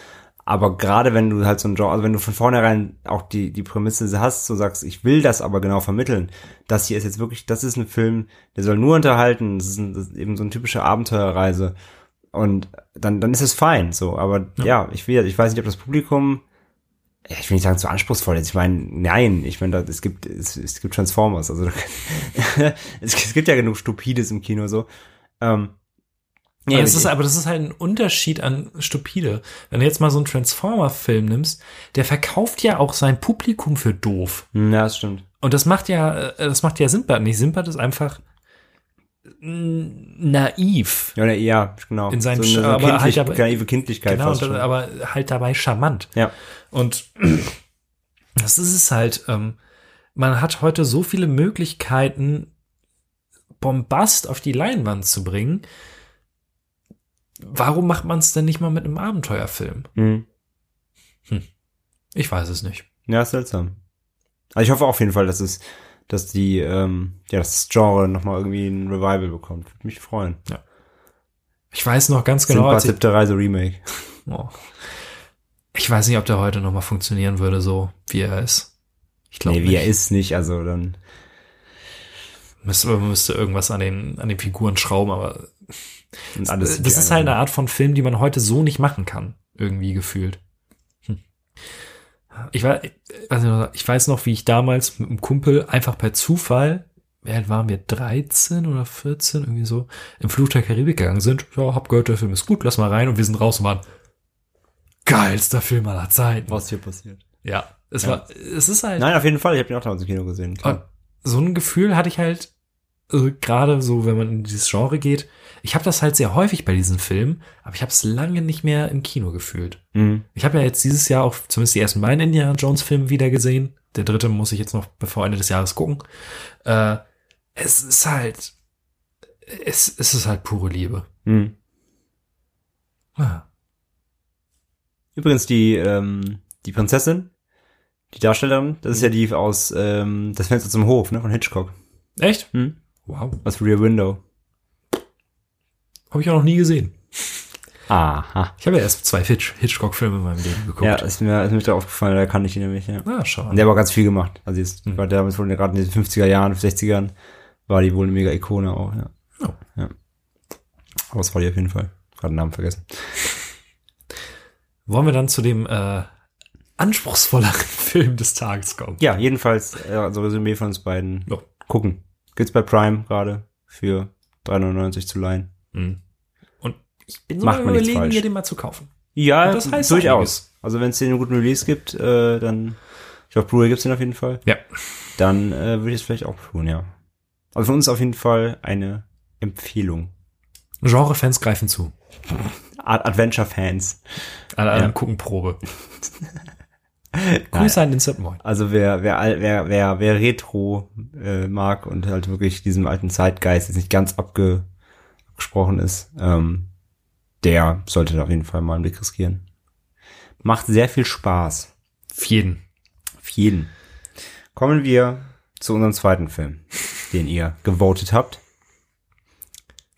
Aber gerade wenn du halt so ein Genre, also wenn du von vornherein auch die, die Prämisse hast, so sagst, ich will das aber genau vermitteln, das hier ist jetzt wirklich, das ist ein Film, der soll nur unterhalten, das ist, ein, das ist eben so eine typische Abenteuerreise. Und dann, dann ist es fein, so. Aber ja, ich will, ich weiß nicht, ob das Publikum, ja, ich will nicht sagen zu anspruchsvoll ist. Ich meine, nein, ich meine, es gibt, es, es gibt Transformers, also es, es gibt ja genug Stupides im Kino, so. Ähm, Ja, das ist, aber das ist halt ein Unterschied an stupide. Wenn du jetzt mal so einen Transformer-Film nimmst, der verkauft ja auch sein Publikum für doof. Ja, das stimmt. Und das macht ja, äh, das macht ja Sinbad nicht. Sinbad ist einfach naiv. Ja, oder eher, genau. In seinen so eine, aber kindlich, halt aber- naive Kindlichkeit Genau, schon. aber halt dabei charmant. ja. Und das ist es halt. Ähm, man hat heute so viele Möglichkeiten, Bombast auf die Leinwand zu bringen. Warum macht man es denn nicht mal mit einem Abenteuerfilm? Hm. Ich weiß es nicht. Ja, seltsam. Also ich hoffe auf jeden Fall, dass es, dass die, ähm, ja, das Genre nochmal irgendwie ein Revival bekommt. Würde mich freuen. Ich weiß noch ganz genau, ich, siebte Reise Remake. oh, ich weiß nicht, ob der heute noch mal funktionieren würde, so wie er ist. Ich glaube Nee, wie nicht. er ist nicht, also dann. Müsste, man müsste irgendwas an den, an den Figuren schrauben, aber das ist halt eine Art von Film, die man heute so nicht machen kann. Irgendwie gefühlt. Ich, also ich weiß noch, wie ich damals mit einem Kumpel einfach per Zufall, wie alt waren wir, 13 oder 14, irgendwie so, im Fluch der Karibik gegangen sind. Ja, hab gehört, der Film ist gut, lass mal rein. Und wir sind raus und waren, geilster Film aller Zeiten. Was hier passiert. Ja, es Ja. war, es ist halt, Nein, auf jeden Fall. Ich habe den auch damals im Kino gesehen. So ein Gefühl hatte ich halt äh, gerade so, wenn man in dieses Genre geht. Ich habe das halt sehr häufig bei diesen Filmen, aber ich habe es lange nicht mehr im Kino gefühlt. Mhm. Ich habe ja jetzt dieses Jahr auch zumindest die ersten beiden Indiana Jones Filme wieder gesehen. Der dritte muss ich jetzt noch bevor Ende des Jahres gucken. Äh, es ist halt, es, es ist halt pure Liebe. Mhm. Ah. Übrigens die, ähm, die Prinzessin, die Darstellerin, das ist ja die aus ähm, Das Fenster zum Hof, ne, von Hitchcock. Echt? Hm? Wow. Aus Rear Window. Habe ich auch noch nie gesehen. Aha. Ich habe ja erst zwei Hitch Hitchcock-Filme in meinem Leben geguckt. Ja, ist mir, ist mir da aufgefallen, da kann ich ihn nämlich, ja. Ah, schau. Und der hat aber ganz viel gemacht. Also jetzt, Mhm. damals wohl gerade in den 50er Jahren, 60ern, war die wohl eine mega Ikone auch, ja. Oh. ja. Aber es war die auf jeden Fall. Gerade den Namen vergessen. Wollen wir dann zu dem äh, anspruchsvolleren Film des Tages kommen? Ja, jedenfalls, äh, also Resümee von uns beiden. Ja. Gucken. Gibt's bei Prime gerade für 3,99 zu leihen. Mhm. Und ich bin sogar überlegen, mir den mal zu kaufen. Ja, Und das heißt durchaus. Also wenn es den einen guten Release gibt, äh, dann, ich glaube, Blu-ray gibt's den auf jeden Fall. Ja. Dann äh, würde ich es vielleicht auch tun, ja. Also von uns auf jeden Fall eine Empfehlung. Genre-Fans greifen zu. Ad Adventure-Fans. Alle Ja. gucken Probe. Grüße an den Sid Moin. Also wer, wer, wer, wer, wer Retro äh, mag und halt wirklich diesem alten Zeitgeist jetzt nicht ganz abge, abgesprochen ist, ähm, der sollte da auf jeden Fall mal einen Blick riskieren. Macht sehr viel Spaß. Auf jeden. Auf jeden. Kommen wir zu unserem zweiten Film, den ihr gewotet habt.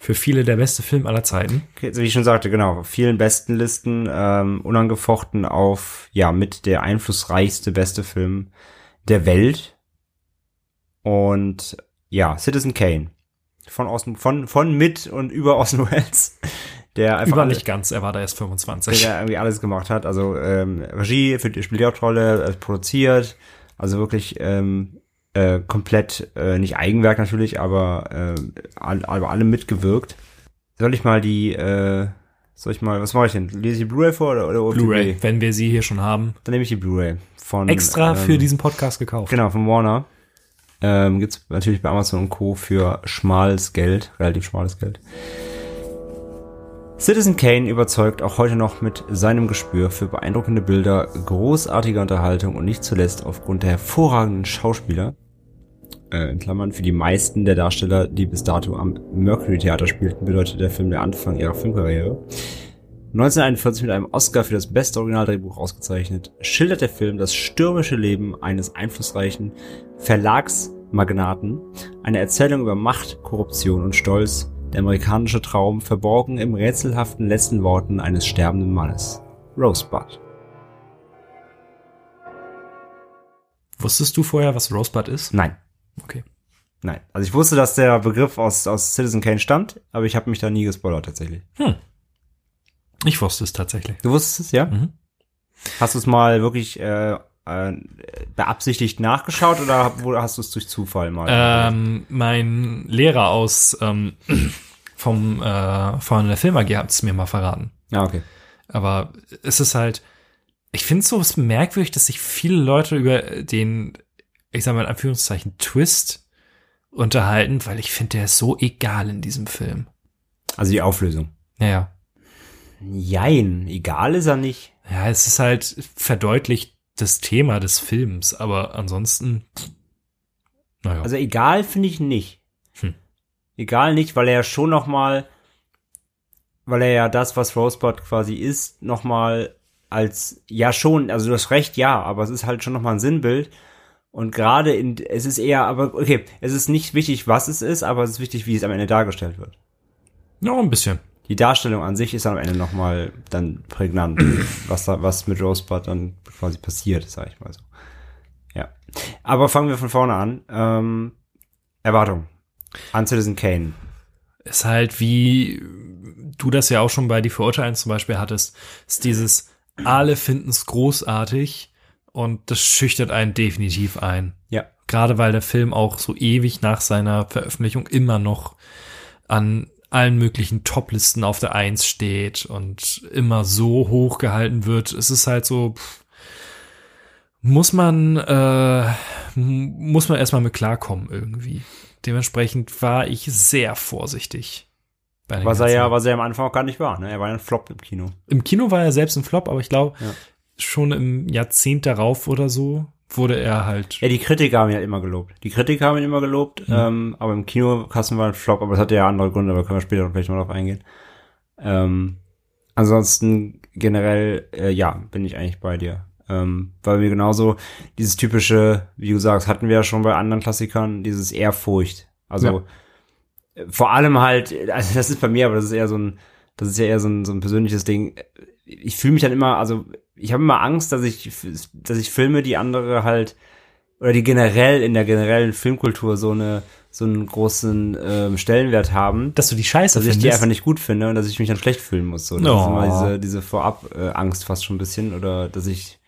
Für viele der beste Film aller Zeiten. Okay, wie ich schon sagte, genau, vielen besten Listen, ähm, unangefochten auf, ja, mit der einflussreichste beste Film der Welt. Und ja, Citizen Kane. Von Orson, von, von mit und über Orson Welles. Der einfach Über nicht ganz, er war da erst 25. der irgendwie alles gemacht hat. Also ähm, Regie für die spielt die Hauptrolle, äh, produziert, also wirklich ähm, äh, komplett äh, nicht Eigenwerk natürlich, aber äh, all, aber alle mitgewirkt. Soll ich mal die, äh, soll ich mal, was mache ich denn? Lese ich die Blu-ray vor oder, oder Blu-ray, wenn wir sie hier schon haben. Dann nehme ich die Blu-ray von Extra ähm, für diesen Podcast gekauft. Genau, von Warner. Ähm, gibt's natürlich bei Amazon und Co. für schmales Geld, relativ schmales Geld. Citizen Kane überzeugt auch heute noch mit seinem Gespür für beeindruckende Bilder, großartige Unterhaltung und nicht zuletzt aufgrund der hervorragenden Schauspieler, äh, in Klammern, für die meisten der Darsteller, die bis dato am Mercury Theater spielten, bedeutet der Film der Anfang ihrer Filmkarriere. 1941 mit einem Oscar für das beste Originaldrehbuch ausgezeichnet, schildert der Film das stürmische Leben eines einflussreichen Verlagsmagnaten, eine Erzählung über Macht, Korruption und Stolz, der amerikanische Traum verborgen im rätselhaften letzten Worten eines sterbenden Mannes. Rosebud. Wusstest du vorher, was Rosebud ist? Nein, Okay. nein. Also ich wusste, dass der Begriff aus, aus Citizen Kane stammt, aber ich habe mich da nie gespoilert tatsächlich. Hm. Ich wusste es tatsächlich. Du wusstest es, ja? Mhm. Hast du es mal wirklich äh, äh, beabsichtigt nachgeschaut oder hast du es durch Zufall mal? Ähm, mein Lehrer aus ähm, vom äh, von der Film AG hat es mir mal verraten. ja, okay. Aber es ist halt, ich finde es so merkwürdig, dass sich viele Leute über den, ich sag mal in Anführungszeichen, Twist unterhalten, weil ich finde, der ist so egal in diesem Film. Also die Auflösung. Naja. Jein, egal ist er nicht. Ja, es ist halt verdeutlicht das Thema des Films, aber ansonsten, naja. Also egal finde ich nicht. Hm. Egal nicht, weil er ja schon noch mal, weil er ja das, was Rosebud quasi ist, noch mal als, ja schon, also du hast recht, ja, aber es ist halt schon noch mal ein Sinnbild. Und gerade in, es ist eher, aber okay, es ist nicht wichtig, was es ist, aber es ist wichtig, wie es am Ende dargestellt wird. noch ein bisschen. Die Darstellung an sich ist am Ende noch mal dann prägnant, was da, was mit Rosebud dann quasi passiert, sag ich mal so. Ja. Aber fangen wir von vorne an. Ähm, Erwartung. An Citizen Kane. ist halt wie du das ja auch schon bei die Verurteilen zum Beispiel hattest, ist dieses alle finden es großartig Und das schüchtert einen definitiv ein. Ja. Gerade weil der Film auch so ewig nach seiner Veröffentlichung immer noch an allen möglichen Toplisten auf der Eins steht und immer so hoch gehalten wird. Es ist halt so, pff, muss man, äh, muss man erstmal mit klarkommen irgendwie. Dementsprechend war ich sehr vorsichtig. Was er ja, was er am Anfang auch gar nicht war. Ne? Er war ja ein Flop im Kino. Im Kino war er selbst ein Flop, aber ich glaube, Ja. schon im Jahrzehnt darauf oder so wurde er halt. Ja, die Kritiker haben ihn halt immer gelobt. Die Kritiker haben ihn immer gelobt, ähm, aber im Kinokassen war ein Flop, aber das hatte ja andere Gründe, aber können wir später vielleicht mal drauf eingehen. Ähm, ansonsten generell, äh, ja, bin ich eigentlich bei dir. Ähm, weil wir genauso dieses typische, wie du sagst, hatten wir ja schon bei anderen Klassikern, dieses Ehrfurcht. Also äh, vor allem halt, also das ist bei mir, aber das ist eher so ein, das ist ja eher so ein, so ein persönliches Ding. Ich fühle mich dann immer, also ich habe immer Angst, dass ich, dass ich Filme, die andere halt oder die generell in der generellen Filmkultur so eine so einen großen ähm, Stellenwert haben, Dass du die Scheiße dass ich findest. die einfach nicht gut finde und dass ich mich dann schlecht fühlen muss. So. Das ist Oh. immer diese, diese Vorab-Angst fast schon ein bisschen oder dass ich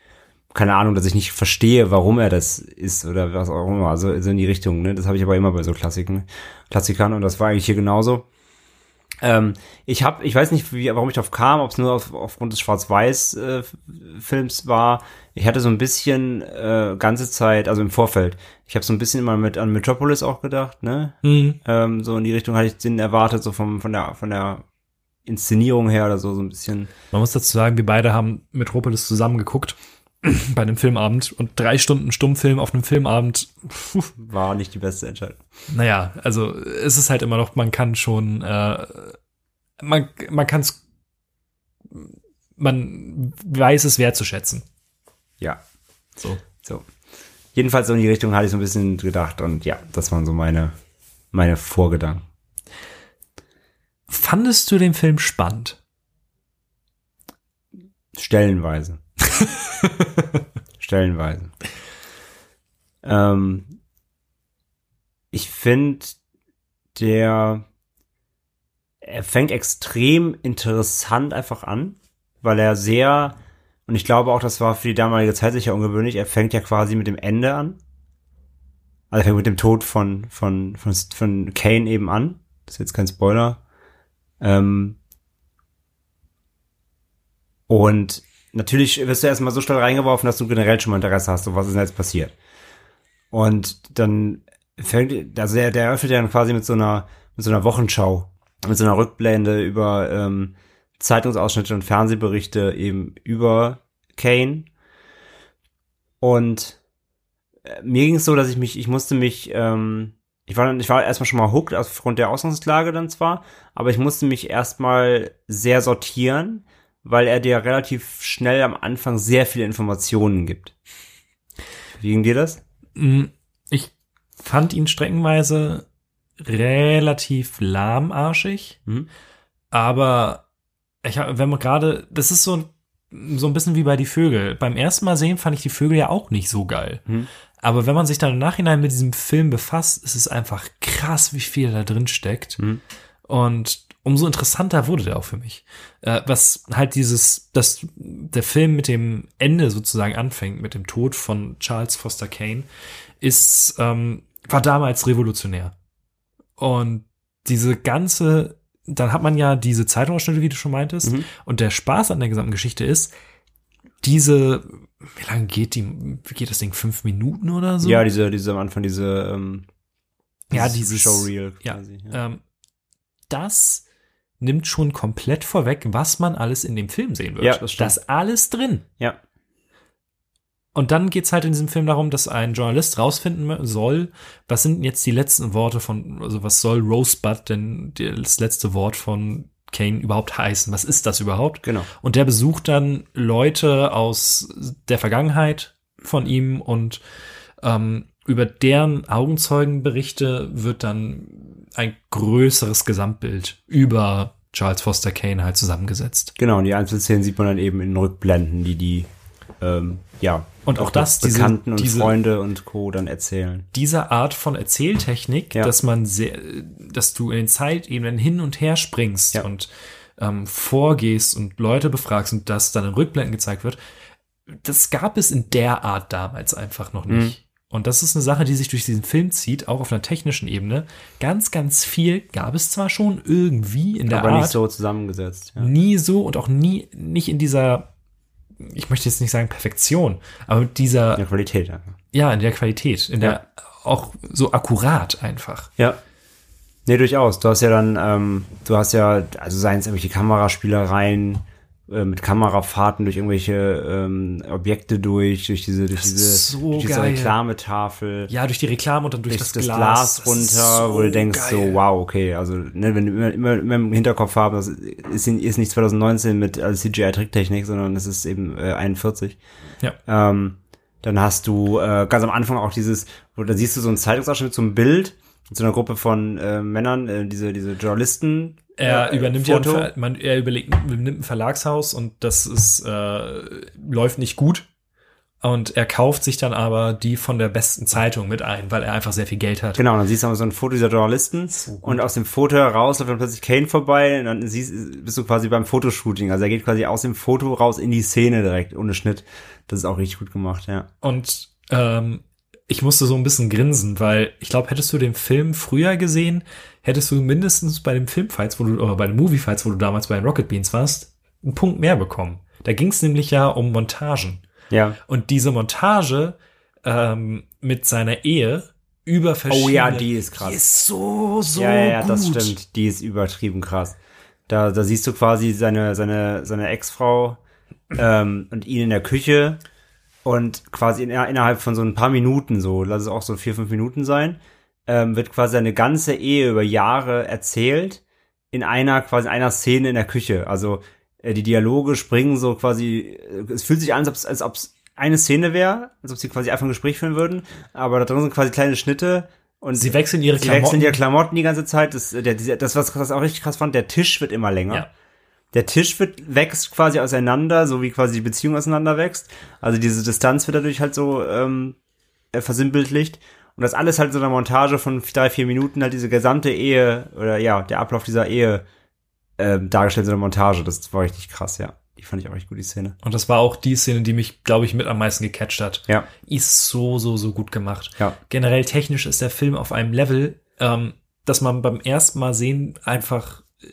keine Ahnung, dass ich nicht verstehe, warum er das ist oder was auch immer. Also so in die Richtung. Ne? Das habe ich aber immer bei so Klassiken, Klassikern und das war eigentlich hier genauso. Ähm, ich habe, ich weiß nicht, wie, warum ich darauf kam, ob es nur auf, aufgrund des Schwarz-Weiß-Films war. Ich hatte so ein bisschen äh, ganze Zeit, also im Vorfeld, ich habe so ein bisschen immer mit an Metropolis auch gedacht, ne? Mhm. Ähm, so in die Richtung hatte ich den erwartet, so vom, von der, von der Inszenierung her oder so, so ein bisschen. Man muss dazu sagen, wir beide haben Metropolis zusammen geguckt bei einem Filmabend und drei Stunden Stummfilm auf einem Filmabend. Puh, War nicht die beste Entscheidung. naja, also es ist halt immer noch, man kann schon, äh, man, man kann es, man weiß es wertzuschätzen. Ja, So. so. Jedenfalls so in die Richtung hatte ich so ein bisschen gedacht und ja, das waren so meine, meine Vorgedanken. Fandest du den Film spannend? Stellenweise. Stellenweise. Ähm, ich finde, der er fängt extrem interessant einfach an, weil er sehr, und ich glaube auch, das war für die damalige Zeit sicher ungewöhnlich, er fängt ja quasi mit dem Ende an. Also er fängt mit dem Tod von, von, von, von Kane eben an. Das ist jetzt kein Spoiler. Ähm, und natürlich wirst du erstmal so schnell reingeworfen, dass du generell schon mal Interesse hast, so was ist denn jetzt passiert. Und dann fängt, also der, der eröffnet ja dann quasi mit so einer, mit so einer Wochenschau, mit so einer Rückblende über ähm, Zeitungsausschnitte und Fernsehberichte eben über Kane. Und äh, mir ging es so, dass ich mich, ich musste mich, ähm, ich war, ich war erstmal schon mal hooked aufgrund der Ausgangslage dann zwar, aber ich musste mich erstmal sehr sortieren, weil er dir relativ schnell am Anfang sehr viele Informationen gibt. Wie ging dir das? Mm, Ich fand ihn streckenweise relativ lahmarschig, Mhm. aber ich wenn man gerade, das ist so, so ein bisschen wie bei die Vögel. Beim ersten Mal sehen fand ich die Vögel ja auch nicht so geil. Mhm. Aber wenn man sich dann im Nachhinein mit diesem Film befasst, ist es einfach krass, wie viel da drin steckt. Mhm. Und umso interessanter wurde der auch für mich. Äh, was halt dieses, dass der Film mit dem Ende sozusagen anfängt, mit dem Tod von Charles Foster Kane, ist, ähm, war damals revolutionär. Und diese ganze, dann hat man ja diese Zeitungsausschnitte, wie du schon meintest. Mhm. Und der Spaß an der gesamten Geschichte ist, diese, wie lange geht die, wie geht das Ding? Fünf Minuten oder so? Ja, diese, diese am Anfang, diese, ähm, Ja, dieses Showreel ja, quasi. Ja. Ähm, das nimmt schon komplett vorweg, was man alles in dem Film sehen wird. Ja, das stimmt. Da ist alles drin. ja. Und dann geht's halt in diesem Film darum, dass ein Journalist rausfinden soll, was sind jetzt die letzten Worte von, also was soll Rosebud denn das letzte Wort von Kane überhaupt heißen? Was ist das überhaupt? Genau. Und der besucht dann Leute aus der Vergangenheit von ihm und ähm, über deren Augenzeugenberichte wird dann ein größeres Gesamtbild über Charles Foster Kane halt zusammengesetzt. Genau, und die Einzelszenen sieht man dann eben in Rückblenden, die die, ähm, ja, Und auch das, diese- Bekannten und diese- Freunde und Co. dann erzählen. Diese Art von Erzähltechnik, Ja. dass man sehr, dass du in den Zeitebenen hin und her springst Ja. und ähm, vorgehst und Leute befragst und das dann in Rückblenden gezeigt wird, das gab es in der Art damals einfach noch nicht. Und das ist eine Sache, die sich durch diesen Film zieht, auch auf einer technischen Ebene. Ganz, ganz viel gab es zwar schon irgendwie in der aber Art, nicht so zusammengesetzt. Ja. nie so und auch nie, nicht in dieser, ich möchte jetzt nicht sagen Perfektion, aber mit dieser, Ja, Qualität. Ja. ja, in der Qualität, in der auch so akkurat einfach. ja. Nee, durchaus. Du hast ja dann, ähm, du hast ja, also seien es irgendwelche Kameraspielereien, äh, mit Kamerafahrten durch irgendwelche ähm, Objekte durch, durch diese, durch diese, so durch diese geil. Reklametafel. Ja, durch die Reklame und dann durch, durch das, das, Glas, Glas, runter, wo du denkst geil. so, wow, okay, also ne, wenn du immer, immer, immer im Hinterkopf haben, das ist, ist nicht 2019 mit äh, CGI-Tricktechnik, sondern es ist eben äh, 41. Ja. Ähm, dann hast du äh, ganz am Anfang auch dieses, wo da siehst du so einen Zeitungsausschnitt so Bild so einer Gruppe von äh, Männern, äh, diese diese Journalisten. Er äh, übernimmt ja ein, man, er überlegt, übernimmt ein Verlagshaus und das ist, äh, läuft nicht gut. Und er kauft sich dann aber die von der besten Zeitung mit ein, weil er einfach sehr viel Geld hat. Genau, dann siehst du aber so ein Foto dieser Journalisten und aus dem Foto heraus läuft dann plötzlich Kane vorbei und dann siehst, bist du quasi beim Fotoshooting. Also er geht quasi aus dem Foto raus in die Szene direkt, ohne Schnitt. Das ist auch richtig gut gemacht, ja. Und ähm, ich musste so ein bisschen grinsen, weil ich glaube, hättest du den Film früher gesehen, hättest du mindestens bei dem Filmfights, wo du, oder bei den Moviefights, wo du damals bei den Rocket Beans warst, einen Punkt mehr bekommen. Da ging es nämlich ja um Montagen. Ja. Und diese Montage ähm, mit seiner Ehe über verschiedene... Oh ja, die ist krass. Die ist so, so ja, ja, ja, gut. das stimmt. Die ist übertrieben krass. Da, da siehst du quasi seine, seine, seine Ex-Frau ähm, und ihn in der Küche und quasi in, innerhalb von so ein paar Minuten, so, lass es auch so vier, fünf Minuten sein, ähm, wird quasi eine ganze Ehe über Jahre erzählt in einer, quasi einer Szene in der Küche. Also äh, die Dialoge springen so quasi, äh, es fühlt sich an, als ob's, als ob's eine Szene wäre, als ob sie quasi einfach ein Gespräch führen würden, aber da drin sind quasi kleine Schnitte und Sie wechseln ihre Sie Klamotten. wechseln ihre Klamotten die ganze Zeit. Das, der, dieser- das was was ich auch richtig krass fand, der Tisch wird immer länger. Ja. Der Tisch wird, wächst quasi auseinander, so wie quasi die Beziehung auseinander wächst. Also diese Distanz wird dadurch halt so ähm, äh, versinnbildlicht. Und das alles halt so eine Montage von drei, vier Minuten, halt diese gesamte Ehe, oder ja, der Ablauf dieser Ehe ähm, dargestellt in so einer Montage. Das war richtig krass, ja. Die fand ich auch echt gut, die Szene. Und das war auch die Szene, die mich, glaube ich, mit am meisten gecatcht hat. Ja. Ist so, so, so gut gemacht. Ja. Generell technisch ist der Film auf einem Level, ähm, dass man beim ersten Mal sehen einfach, äh,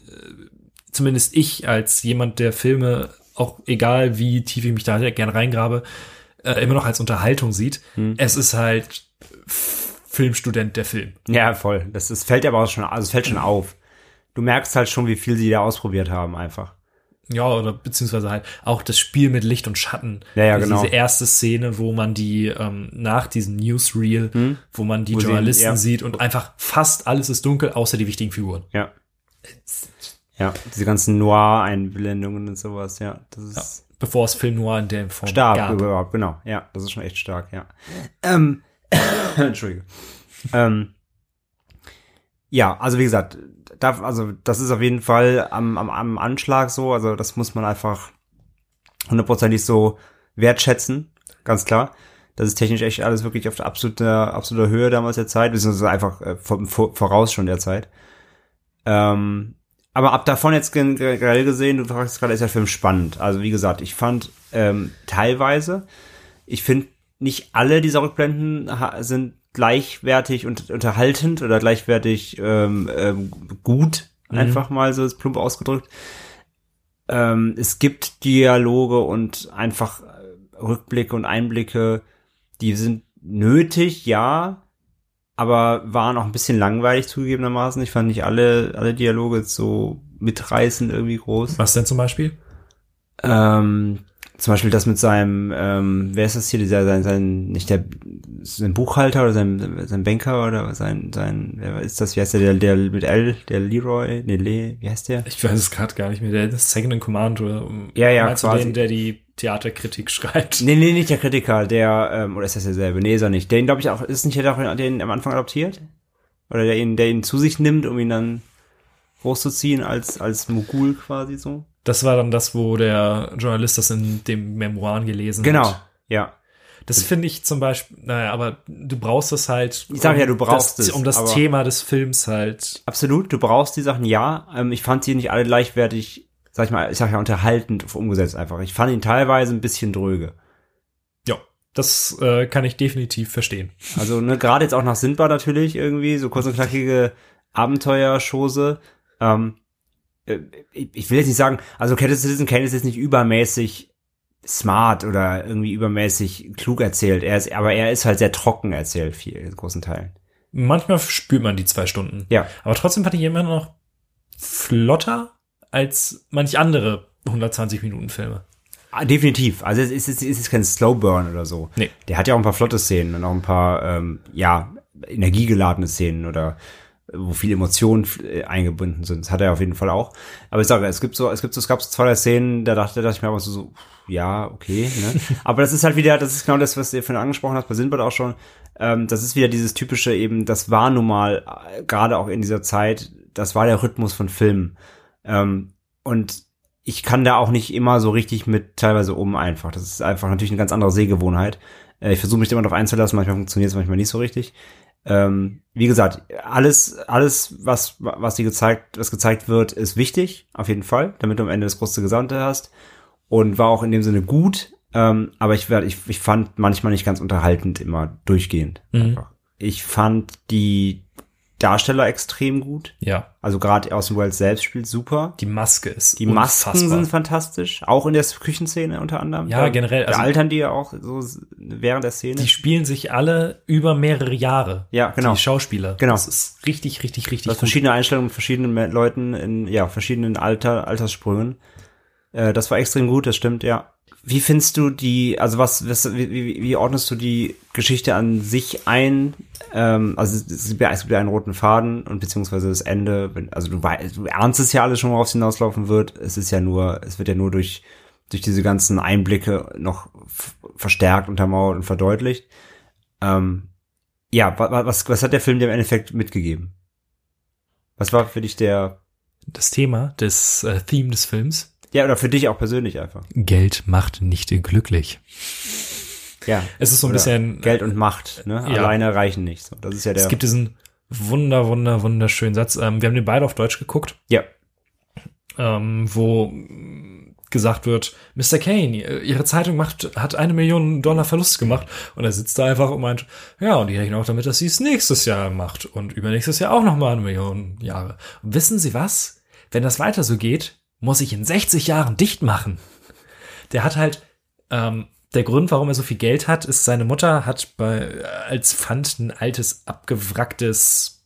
zumindest ich als jemand, der Filme, auch egal wie tief ich mich da gerne reingrabe, äh, immer noch als Unterhaltung sieht. Hm. Es ist halt Filmstudent der Film. Ja, voll. Das, das fällt aber auch schon, also es fällt schon auf. Du merkst halt schon, wie viel sie da ausprobiert haben, einfach. Ja, oder beziehungsweise halt auch das Spiel mit Licht und Schatten. Ja, ja, Also genau. Diese erste Szene, wo man die ähm, nach diesem Newsreel, wo man die Hm? Wo sie- Journalisten ja. sieht und einfach fast alles ist dunkel, außer die wichtigen Figuren. Ja. Ja, diese ganzen Noir-Einblendungen und sowas, ja. Das ist Bevor es Film Noir in der Form stark gab. überhaupt, genau. Ja, das ist schon echt stark, ja. Ähm, Entschuldige. Ähm, ja, also wie gesagt, da, also das ist auf jeden Fall am, am, am Anschlag so, also das muss man einfach hundertprozentig so wertschätzen, ganz klar. Das ist technisch echt alles wirklich auf der absoluten, absoluter Höhe damals der Zeit, beziehungsweise einfach äh, vor, vor, voraus schon der Zeit. Ähm, aber ab davon jetzt gen- generell gesehen, du fragst gerade, ist der Film spannend. Also wie gesagt, ich fand ähm, teilweise, ich finde nicht alle dieser Rückblenden sind gleichwertig und unterhaltend oder gleichwertig ähm, ähm, gut, einfach mal so ist plump ausgedrückt. Ähm, es gibt Dialoge und einfach äh, Rückblicke und Einblicke, die sind nötig, ja, aber waren auch ein bisschen langweilig zugegebenermaßen. Ich fand nicht alle, alle Dialoge jetzt so mitreißend irgendwie groß. Was denn zum Beispiel? Ähm, zum Beispiel das mit seinem, ähm, wer ist das hier, dieser, sein, sein, nicht der, sein Buchhalter oder sein, sein Banker oder sein, sein, wer ist das, wie heißt der, der, der mit L, der Leroy, nee, Le, wie heißt der? Ich weiß es gerade gar nicht mehr. Der ist Second in Command oder Ja, ja, quasi. den, der die Theaterkritik schreibt? Nee, nee, nicht der Kritiker, der, ähm, oder ist das derselbe? Nee, ist er nicht. Den, glaube ich, auch, ist nicht der, der den am Anfang adoptiert? Oder der ihn, der ihn zu sich nimmt, um ihn dann großzuziehen als, als Mogul quasi so? Das war dann das, wo der Journalist das in dem Memoiren gelesen Genau, hat. ja. Das finde ich zum Beispiel, naja, aber du brauchst das halt. Ich sag ja, du brauchst das, es, Um das Thema des Films halt. Absolut, du brauchst die Sachen, ja. Ähm, ich fand sie nicht alle gleichwertig, sag ich mal, ich sag ja unterhaltend umgesetzt einfach. Ich fand ihn teilweise ein bisschen dröge. Das äh, kann ich definitiv verstehen. Also ne, gerade jetzt auch nach Sindbad natürlich irgendwie, so kurz und knackige Abenteuerschose. Ähm, äh, ich, will jetzt nicht sagen, also Citizen Kane ist jetzt nicht übermäßig smart oder irgendwie übermäßig klug erzählt. Er ist, aber er ist halt sehr trocken erzählt, viel, in großen Teilen. Manchmal spürt man die zwei Stunden. Ja. Aber trotzdem fand ich immer noch flotter als manch andere 120 Minuten Filme. Ah, definitiv. Also es ist, es ist kein Slow Burn oder so. Nee. Der hat ja auch ein paar flotte Szenen und auch ein paar, ähm, ja, energiegeladene Szenen oder wo viele Emotionen äh, eingebunden sind. Das hat er auf jeden Fall auch. Aber ich sage, es gibt so, es gibt so, es gab so zwei drei Szenen, da dachte, da dachte ich mir aber so, so ja, okay, ne? Aber das ist halt wieder, das ist genau das, was ihr vorhin angesprochen hast, bei Sinbad auch schon. Ähm, das ist wieder dieses typische eben, das war nun mal, äh, gerade auch in dieser Zeit, das war der Rhythmus von Filmen. Ähm, und ich kann da auch nicht immer so richtig mit teilweise um einfach. Das ist einfach natürlich eine ganz andere Sehgewohnheit. Äh, ich versuche mich da immer darauf einzulassen, manchmal funktioniert es, manchmal nicht so richtig. Ähm, wie gesagt, alles, alles, was, was dir gezeigt, was gezeigt wird, ist wichtig, auf jeden Fall, damit du am Ende das große Gesamte hast. Und war auch in dem Sinne gut, ähm, aber ich, werd, ich, ich fand manchmal nicht ganz unterhaltend immer durchgehend. Mhm. Ich fand die Darsteller extrem gut. Ja. Also gerade Orson Welles selbst spielt super. Die Maske ist Die Masken unfassbar. sind fantastisch, auch in der Küchenszene unter anderem. Ja, Da- generell, also- altern die ja auch so während der Szene. Die spielen sich alle über mehrere Jahre. Ja, genau. Die Schauspieler. Genau. Das ist richtig, richtig, richtig gut. verschiedene Einstellungen mit verschiedenen Leuten in ja verschiedenen Alter Alterssprüngen. Äh, das war extrem gut, das stimmt, ja. Wie findest du die, also was, was wie, wie, ordnest du die Geschichte an sich ein? Ähm, also es gibt, ja, einen roten Faden und beziehungsweise das Ende, also du weißt, du ahnst es ja alles schon, worauf es hinauslaufen wird. Es ist ja nur, es wird ja nur durch, durch diese ganzen Einblicke noch verstärkt, untermauert und verdeutlicht. Ähm, ja, wa- wa- was, was hat der Film dir im Endeffekt mitgegeben? Was war für dich der, Das Thema, das äh, Theme des Films. Ja, oder für dich auch persönlich einfach? Geld macht nicht glücklich. Ja. Es ist so ein bisschen Geld und Macht, ne? Ja. Alleine reichen nicht. So, das ist ja der. Es gibt diesen wunder, wunder, wunderschönen Satz. Ähm, wir haben den beide auf Deutsch geguckt, ja, ähm, wo gesagt wird, Mr. Kane, Ihre Zeitung macht, hat eine Million Dollar Verlust gemacht. Und er sitzt da einfach und meint, ja, und die rechnen auch damit, dass sie es nächstes Jahr macht und übernächstes Jahr auch nochmal eine Million Jahre. Und wissen Sie was? Wenn das weiter so geht, muss ich in 60 Jahren dicht machen. Der hat halt, ähm, der Grund, warum er so viel Geld hat, ist, seine Mutter hat bei, als Pfand ein altes, abgewracktes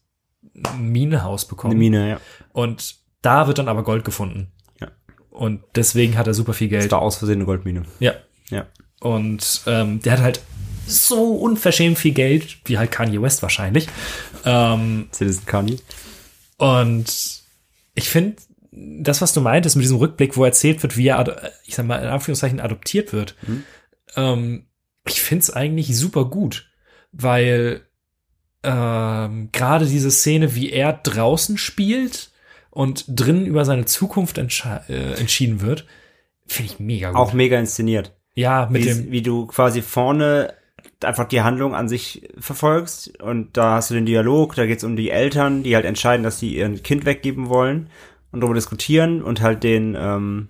Minenhaus bekommen. eine Mine, ja. Und da wird dann aber Gold gefunden. Ja. Und deswegen hat er super viel Das Geld. war aus Versehen eine Goldmine. Ja. Ja. Und ähm, der hat halt so unverschämt viel Geld, wie halt Kanye West wahrscheinlich. Ähm, Citizen Kanye. und ich finde, das, was du meintest mit diesem Rückblick, wo erzählt wird, wie er, ich sag mal, in Anführungszeichen adoptiert wird, ähm, ich finde es eigentlich super gut, weil ähm, gerade diese Szene, wie er draußen spielt und drinnen über seine Zukunft äh, entschieden wird, finde ich mega gut. Auch mega inszeniert. ja, mit wie, dem, wie du quasi vorne einfach die Handlung an sich verfolgst und da hast du den Dialog, da geht's um die Eltern, die halt entscheiden, dass sie ihr Kind weggeben wollen und darüber diskutieren und halt den, ähm,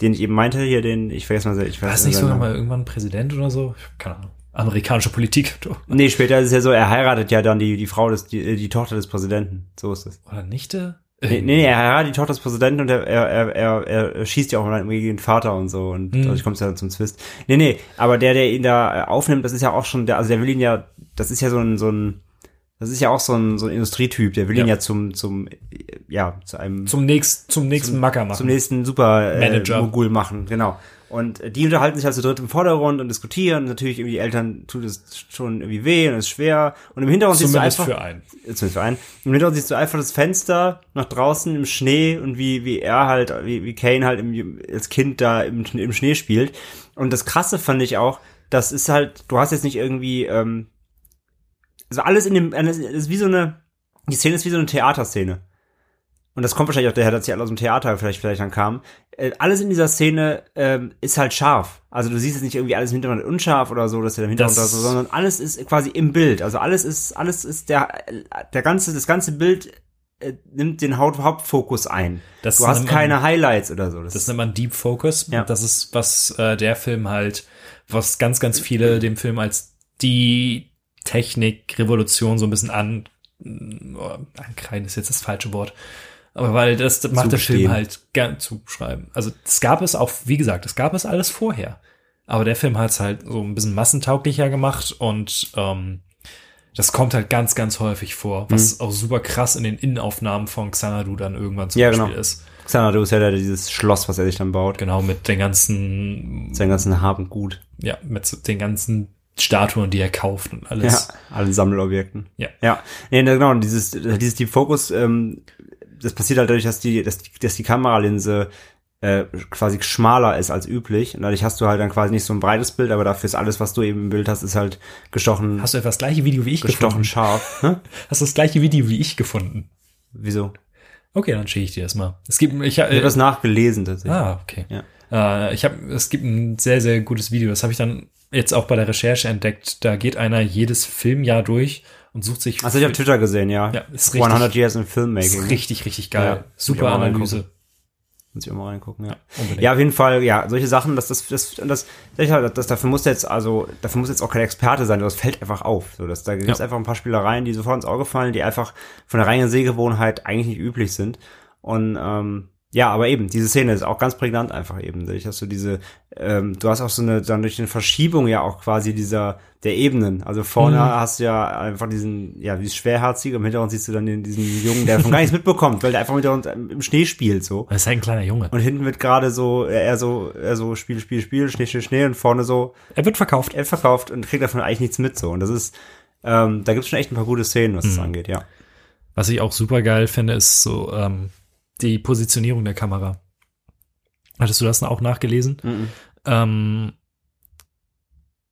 den ich eben meinte, hier den, ich vergesse mal, ich war weiß es nicht sogar mal irgendwann Präsident oder so? Ich hab keine Ahnung. Amerikanische Politik, du. Nee, später ist es ja so, er heiratet ja dann die, die Frau des, die, die Tochter des Präsidenten. So ist es. Oder Nichte? Nee, nee, nee, er heiratet die Tochter des Präsidenten und er, er, er, er, schießt ja auch mal gegen den Vater und so und Mhm. dadurch kommt es ja zum Zwist. Nee, nee, aber der, der ihn da äh, aufnimmt, das ist ja auch schon, der, also der will ihn ja, das ist ja so ein, so ein, das ist ja auch so ein, so ein Industrietyp, der will ihn Ja. ja zum, zum, äh, ja, zu einem, Zum, nächst, zum nächsten Macker machen. zum nächsten Super äh, Manager. Mogul machen, genau. Und äh, die unterhalten sich halt zu dritt im Vordergrund und diskutieren. Natürlich irgendwie die Eltern tut es schon irgendwie weh und es ist schwer. Und im Hintergrund siehst du Zumindest einfach für einen. zumindest für einen. Im Hintergrund siehst du einfach das Fenster nach draußen im Schnee und wie, wie er halt, wie, wie Kane halt im, als Kind da im, im Schnee spielt. Und das Krasse fand ich auch, das ist halt, du hast jetzt nicht irgendwie, ähm, also alles in dem, das ist wie so eine, die Szene ist wie so eine Theaterszene. Und das kommt wahrscheinlich auch daher, dass sie alle aus dem Theater vielleicht, vielleicht dann kamen. Äh, alles in dieser Szene ähm, ist halt scharf. Also du siehst jetzt nicht irgendwie alles im Hintergrund unscharf oder so, dass der im Hintergrund Das- oder so, sondern alles ist quasi im Bild. Also alles ist, alles ist der, der ganze, das ganze Bild äh, nimmt den Haupt Hauptfokus ein. Das du hast man- keine Highlights oder so. Das nennt man Deep Focus. Ja. Das ist, was äh, der Film halt, was ganz, ganz viele dem Film als die Technik-Revolution so ein bisschen an, oh, ankreiden ist jetzt das falsche Wort. Aber weil das macht der. Film halt gern zuschreiben. Also es gab es auch, wie gesagt, es gab es alles vorher. Aber der Film hat es halt so ein bisschen massentauglicher gemacht und ähm, das kommt halt ganz, ganz häufig vor, was auch super krass in den Innenaufnahmen von Xanadu dann irgendwann zum Ja, Beispiel genau. ist. Xanadu ist ja da dieses Schloss, was er sich dann baut. Genau, mit den ganzen, Sein ganzen Hab und Gut. ja, mit den ganzen Statuen, die er kauft und Ja, alles. allen Sammelobjekten. Ja. Ja, nee, na, genau, und dieses, dieses Deep Focus, ähm, das passiert halt dadurch, dass die, dass die, dass die Kameralinse äh, quasi schmaler ist als üblich. Und dadurch hast du halt dann quasi nicht so ein breites Bild, aber dafür ist alles, was du eben im Bild hast, ist halt gestochen, Hast du etwa das gleiche Video wie ich gestochen gefunden? scharf. Hä? Hast du das gleiche Video wie ich gefunden? Wieso? Okay, dann schicke ich dir das mal. Es gibt, ich, äh, Ich habe das nachgelesen tatsächlich. ah, okay. Ja. Äh, ich habe, es gibt ein sehr, sehr gutes Video. Das habe ich dann jetzt auch bei der Recherche entdeckt. Da geht einer jedes Filmjahr durch und sucht sich. Hast du ich auf Twitter gesehen, ja. Ja, ist richtig. 100 Years in ist Filmmaking. richtig, richtig geil. Ja, Super Analyse. Muss ich auch mal reingucken, ja. Unbedingt. Ja, auf jeden Fall, ja, solche Sachen, das, das, das, das, das, das dafür muss jetzt, also, dafür muss jetzt auch kein Experte sein, das fällt einfach auf. So, dass, da gibt's Ja. einfach ein paar Spielereien, die sofort ins Auge fallen, die einfach von der reinen Sehgewohnheit eigentlich nicht üblich sind. Und ähm, ja, aber eben, diese Szene ist auch ganz prägnant einfach eben. Dadurch hast du diese, ähm, du hast auch so eine, dann durch eine Verschiebung ja auch quasi dieser, der Ebenen. Also vorne Mhm. hast du ja einfach diesen, ja, wie schwerherzige, im Hintergrund siehst du dann den, diesen Jungen, der davon gar nichts mitbekommt, weil der einfach im Hintergrund im Schnee spielt, so. Das ist ein kleiner Junge. Und hinten wird gerade so, er so, er so Spiel, Spiel, Spiel, Schnee, Schnee, Schnee und vorne so, Er wird verkauft. er verkauft und kriegt davon eigentlich nichts mit so. Und das ist, ähm, da gibt's schon echt ein paar gute Szenen, was das angeht, ja. Was ich auch super geil finde, ist so ähm, die Positionierung der Kamera. Hattest du das auch nachgelesen? Ähm,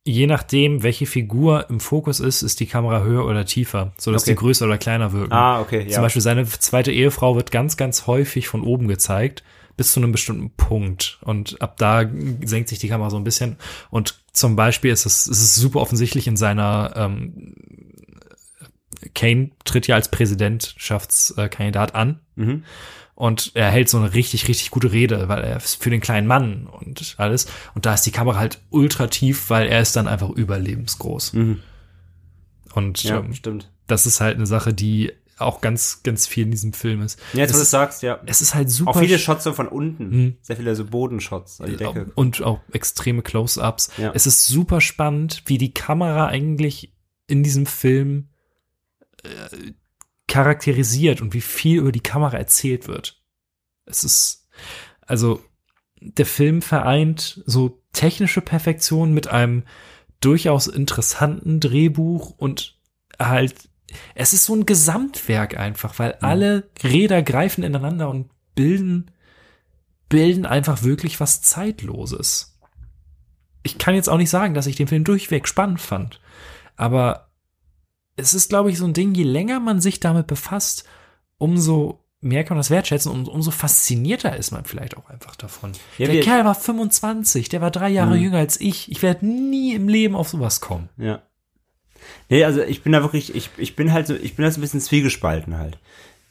je nachdem, welche Figur im Fokus ist, ist die Kamera höher oder tiefer, sodass Okay. die größer oder kleiner wirken. Ah, okay, ja. Zum Beispiel seine zweite Ehefrau wird ganz, ganz häufig von oben gezeigt, bis zu einem bestimmten Punkt. Und ab da senkt sich die Kamera so ein bisschen. Und zum Beispiel ist es, es ist super offensichtlich in seiner, ähm, Kane tritt ja als Präsidentschaftskandidat an. Mhm. Und er hält so eine richtig, richtig gute Rede, weil er ist für den kleinen Mann und alles. Und da ist die Kamera halt ultra tief, weil er ist dann einfach überlebensgroß. Mhm. Und Ja, ähm, stimmt. das ist halt eine Sache, die auch ganz, ganz viel in diesem Film ist. Ja, jetzt, es wo du ist- sagst, ja. Es ist halt super. Auch viele Shots so von unten. Mhm. Sehr viele so Bodenshots an die Decke. und auch extreme Close-ups. Ja. Es ist super spannend, wie die Kamera eigentlich in diesem Film äh, charakterisiert und wie viel über die Kamera erzählt wird. Es ist, also, der Film vereint so technische Perfektion mit einem durchaus interessanten Drehbuch und halt, es ist so ein Gesamtwerk einfach, weil alle Räder greifen ineinander und bilden bilden einfach wirklich was Zeitloses. Ich kann jetzt auch nicht sagen, dass ich den Film durchweg spannend fand, aber es ist, glaube ich, so ein Ding, je länger man sich damit befasst, umso mehr kann man das wertschätzen und umso faszinierter ist man vielleicht auch einfach davon. Ja, der Kerl war 25, der war drei Jahre Mhm. jünger als ich. Ich werde nie im Leben auf sowas kommen. Ja. Nee, also ich bin da wirklich, ich, ich bin halt so, ich bin halt so ein bisschen zwiegespalten halt.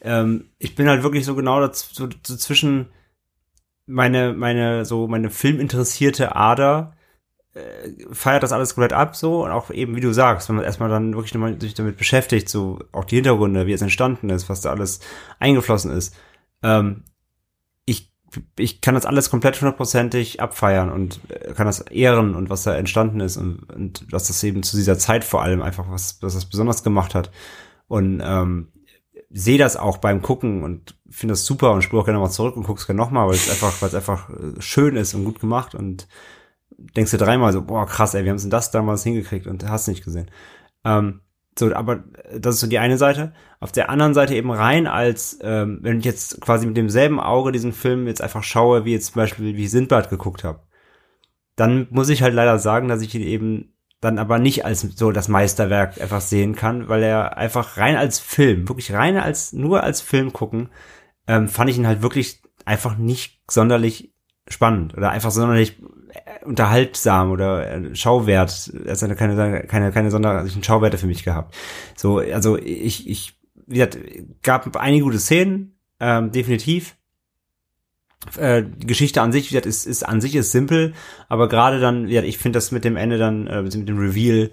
Ähm, ich bin halt wirklich so genau daz, so, so zwischen meine, meine, so meine filminteressierte Ader feiert das alles komplett ab so und auch eben, wie du sagst, wenn man erstmal dann wirklich nochmal sich damit beschäftigt, so auch die Hintergründe, wie es entstanden ist, was da alles eingeflossen ist. Ähm, ich, ich kann das alles komplett hundertprozentig abfeiern und äh, kann das ehren und was da entstanden ist und, und was das eben zu dieser Zeit vor allem einfach was, was das besonders gemacht hat. Und ähm, sehe das auch beim Gucken und finde das super und spule auch gerne mal zurück und guck's gerne nochmal, weil es einfach, weil es einfach äh, schön ist und gut gemacht und denkst dir dreimal so, boah, krass, ey, wir haben denn das damals hingekriegt und hast nicht gesehen. Ähm, so, aber das ist so die eine Seite. Auf der anderen Seite eben rein als, ähm, wenn ich jetzt quasi mit demselben Auge diesen Film jetzt einfach schaue, wie jetzt zum Beispiel, wie ich Sindbad geguckt habe, dann muss ich halt leider sagen, dass ich ihn eben dann aber nicht als so das Meisterwerk einfach sehen kann, weil er einfach rein als Film, wirklich rein als, nur als Film gucken, ähm, fand ich ihn halt wirklich einfach nicht sonderlich spannend oder einfach sonderlich unterhaltsam oder äh, Schauwert. Er hat keine, keine, keine sonderlichen Schauwerte für mich gehabt. So, also ich, ich wie gesagt, gab einige gute Szenen, ähm, definitiv. Äh, Geschichte an sich, wie gesagt, ist, ist an sich ist simpel, aber gerade dann, ja, ich finde das mit dem Ende dann, äh, mit dem Reveal,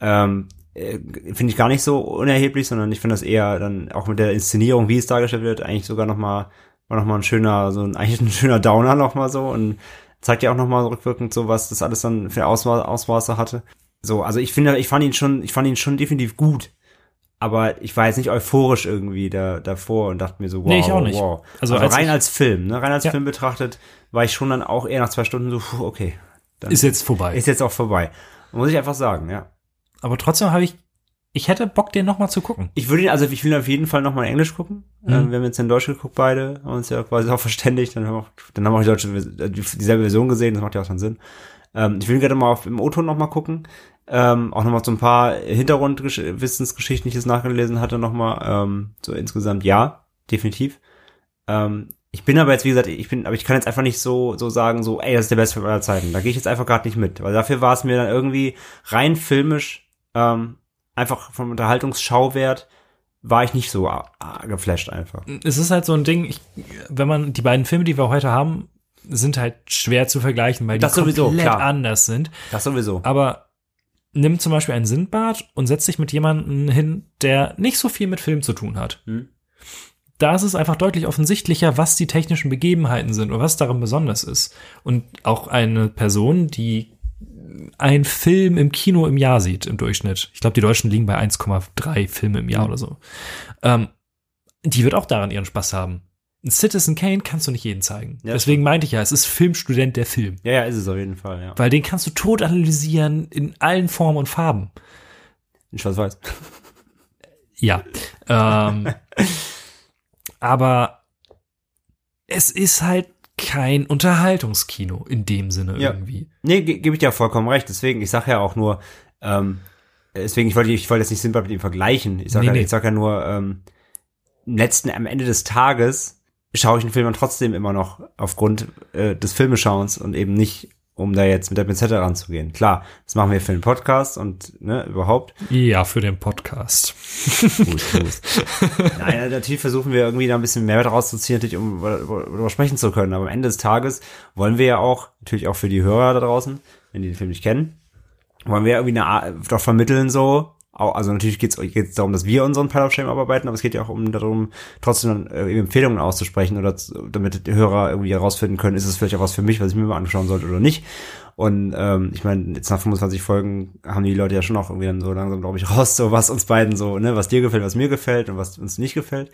ähm, äh, finde ich gar nicht so unerheblich, sondern ich finde das eher dann auch mit der Inszenierung, wie es dargestellt wird, eigentlich sogar noch mal war noch mal ein schöner, so ein eigentlich ein schöner Downer noch mal so und zeigt ja auch noch mal rückwirkend so, was das alles dann für Ausma Ausmaße hatte. So, also ich finde, ich fand ihn schon, ich fand ihn schon definitiv gut. Aber ich war jetzt nicht euphorisch irgendwie da, davor und dachte mir so, wow, Nee, ich auch nicht. wow. Also Also, als rein als Film, ne? Rein als Ja. Film betrachtet, war ich schon dann auch eher nach zwei Stunden so, puh, okay. Dann Ist jetzt vorbei. ist jetzt auch vorbei. Muss ich einfach sagen, ja. Aber trotzdem habe ich, ich hätte Bock, den noch mal zu gucken. Ich würde ihn, also ich will ihn auf jeden Fall nochmal in Englisch gucken. Mhm. Ähm, wir haben jetzt in Deutsch geguckt beide, haben uns ja quasi auch verständigt, dann haben wir auch, dann haben wir auch die deutsche, dieselbe Version gesehen, das macht ja auch schon Sinn. Ähm, ich will ihn gerne mal auf, im O-Ton nochmal gucken. Ähm, auch nochmal so ein paar Hintergrundwissensgeschichten, die ich jetzt nachgelesen hatte, nochmal. Ähm, so insgesamt ja, definitiv. Ähm, ich bin aber jetzt, wie gesagt, ich bin, aber ich kann jetzt einfach nicht so, so sagen, so, ey, das ist der beste aller Zeiten. Da gehe ich jetzt einfach gerade nicht mit, weil dafür war es mir dann irgendwie rein filmisch, ähm, einfach vom Unterhaltungsschauwert, war ich nicht so geflasht einfach. Es ist halt so ein Ding, ich, wenn man, die beiden Filme, die wir heute haben, sind halt schwer zu vergleichen, weil die Das sowieso, komplett klar. anders sind. Das sowieso. Aber nimm zum Beispiel einen Sindbad und setz dich mit jemandem hin, der nicht so viel mit Film zu tun hat. Hm. Da ist es einfach deutlich offensichtlicher, was die technischen Begebenheiten sind und was daran besonders ist. Und auch eine Person, die einen Film im Kino im Jahr sieht, im Durchschnitt. Ich glaube, die Deutschen liegen bei 1,3 Filme im Jahr Mhm. oder so. Ähm, die wird auch daran ihren Spaß haben. Ein Citizen Kane kannst du nicht jeden zeigen. Ja, Deswegen meinte ich ja, es ist Filmstudent der Film. Ja, ja, ist es auf jeden Fall, ja. Weil den kannst du tot analysieren in allen Formen und Farben. In Schwarz-Weiß. Ja. Ähm, aber es ist halt kein Unterhaltungskino in dem Sinne Ja. irgendwie. Nee, ge gebe ich dir vollkommen recht. Deswegen, ich sage ja auch nur, ähm, deswegen, ich wollte, ich wollte jetzt nicht Sinbad mit ihm vergleichen. Ich sage Nee, ja, nee. ich sag ja nur, ähm, letzten, am Ende des Tages schaue ich den Film dann trotzdem immer noch aufgrund äh, des Filmeschauens und eben nicht, um da jetzt mit der Pinzette ranzugehen. Klar, das machen wir für den Podcast und ne, überhaupt. Ja, für den Podcast. Hust, hust. Nein, natürlich versuchen wir irgendwie da ein bisschen Mehrwert rauszuziehen, natürlich, um über- über- darüber sprechen zu können. Aber am Ende des Tages wollen wir ja auch, natürlich auch für die Hörer da draußen, wenn die den Film nicht kennen, wollen wir irgendwie eine Art, doch vermitteln so. Also natürlich geht es darum, dass wir unseren Pile of Shame abarbeiten, aber es geht ja auch um darum, trotzdem dann, äh, Empfehlungen auszusprechen oder zu, damit die Hörer irgendwie herausfinden können, ist es vielleicht auch was für mich, was ich mir mal anschauen sollte oder nicht. Und ähm, ich meine, jetzt nach 25 Folgen haben die Leute ja schon auch irgendwie dann so langsam, glaube ich, raus, so was uns beiden so, ne, was dir gefällt, was mir gefällt und was uns nicht gefällt.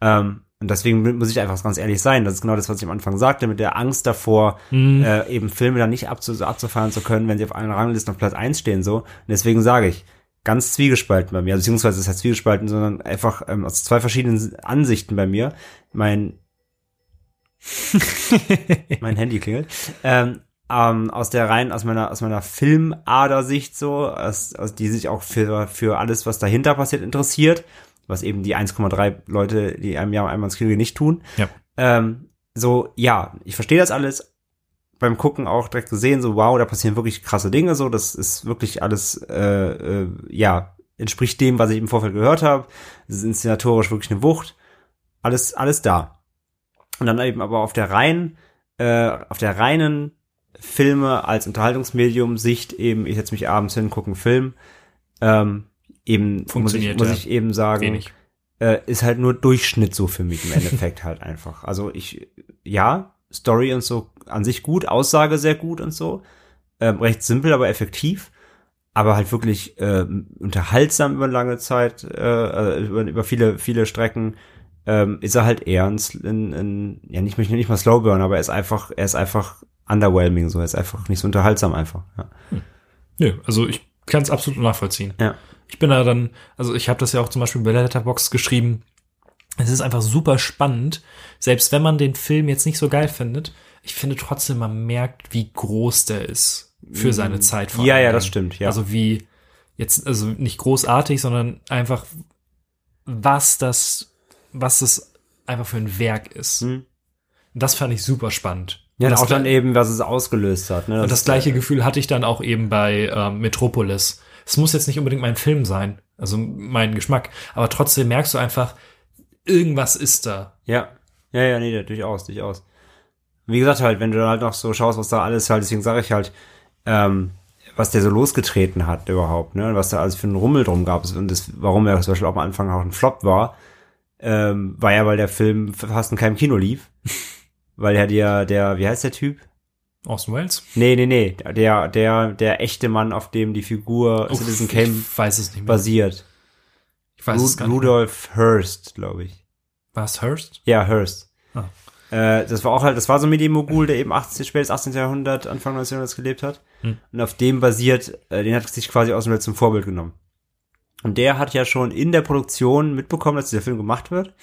Ähm, und deswegen muss ich einfach ganz ehrlich sein. Das ist genau das, was ich am Anfang sagte, mit der Angst davor, äh, eben Filme dann nicht abzu abzufallen zu können, wenn sie auf einer Rangliste auf Platz 1 stehen. so. Und deswegen sage ich, ganz zwiegespalten bei mir, also beziehungsweise es heißt zwiegespalten, sondern einfach ähm, aus zwei verschiedenen Ansichten bei mir. Mein mein Handy klingelt. Ähm, ähm, aus der rein, aus meiner, aus meiner Filmader-Sicht so, aus, aus die sich auch für, für alles, was dahinter passiert, interessiert, was eben die 1,3 Leute, die einem Jahr einmal ins Kino nicht tun. Ja. Ähm, so, ja, ich verstehe das alles. Beim Gucken auch direkt gesehen, so, wow, da passieren wirklich krasse Dinge, so, das ist wirklich alles, äh, äh, ja, entspricht dem, was ich im Vorfeld gehört habe. Es ist inszenatorisch wirklich eine Wucht. Alles, alles da. Und dann eben aber auf der reinen, äh, auf der reinen Filme als Unterhaltungsmedium Sicht eben, ich setze mich abends hin, gucke einen Film, ähm, eben muss ich, Funktioniert, muss ich eben sagen, Wenig. äh, ist halt nur Durchschnitt so für mich im Endeffekt halt einfach. Also ich, ja, Story und so an sich gut, Aussage sehr gut und so, ähm, recht simpel, aber effektiv, aber halt wirklich äh, unterhaltsam über lange Zeit, äh, äh, über, über viele, viele Strecken, ähm, ist er halt eher ein, ein, ein ja nicht, nicht nicht mal Slowburn, aber er ist einfach, er ist einfach underwhelming, so, er ist einfach nicht so unterhaltsam einfach. Ja. Nö, also ich kann es absolut nachvollziehen. Ja. Ich bin da dann, also ich habe das ja auch zum Beispiel bei Letterbox geschrieben. Es ist einfach super spannend, selbst wenn man den Film jetzt nicht so geil findet. Ich finde trotzdem, man merkt, wie groß der ist für seine Zeit. vor. Ja, ja, das stimmt, ja. Also wie jetzt, also nicht großartig, sondern einfach, was das, was das einfach für ein Werk ist. Hm. Das fand ich super spannend. Ja, Und das auch dann eben, was es ausgelöst hat. Ne? und das ist, gleiche äh, Gefühl hatte ich dann auch eben bei ähm, Metropolis. Es muss jetzt nicht unbedingt mein Film sein, Also mein Geschmack. Aber trotzdem merkst du einfach, irgendwas ist da. Ja. Ja, ja, nee, durchaus, durchaus. Wie gesagt, halt, wenn du dann halt noch so schaust, was da alles halt, deswegen sage ich halt, ähm, was der so losgetreten hat überhaupt, ne, was da alles für einen Rummel drum gab und das, warum er zum Beispiel auch am Anfang auch ein Flop war, ähm, war ja, weil der Film fast in keinem Kino lief. weil er der, der, wie heißt der Typ? Austin Wells? Nee, nee, nee, der, der, der echte Mann, auf dem die Figur Uff, Citizen Kane nicht mehr. basiert. Ich weiß es gar nicht. Rudolph Hearst, glaube ich. War es Hearst? Ja, Hearst. Ah. Äh, das war auch halt, das war so ein Medienmogul, der eben 18, spätes 18. Jahrhundert, Anfang 19. Jahrhunderts gelebt hat. Hm. Und auf dem basiert, äh, den hat sich quasi aus dem zum Vorbild genommen. Und der hat ja schon in der Produktion mitbekommen, dass dieser Film gemacht wird.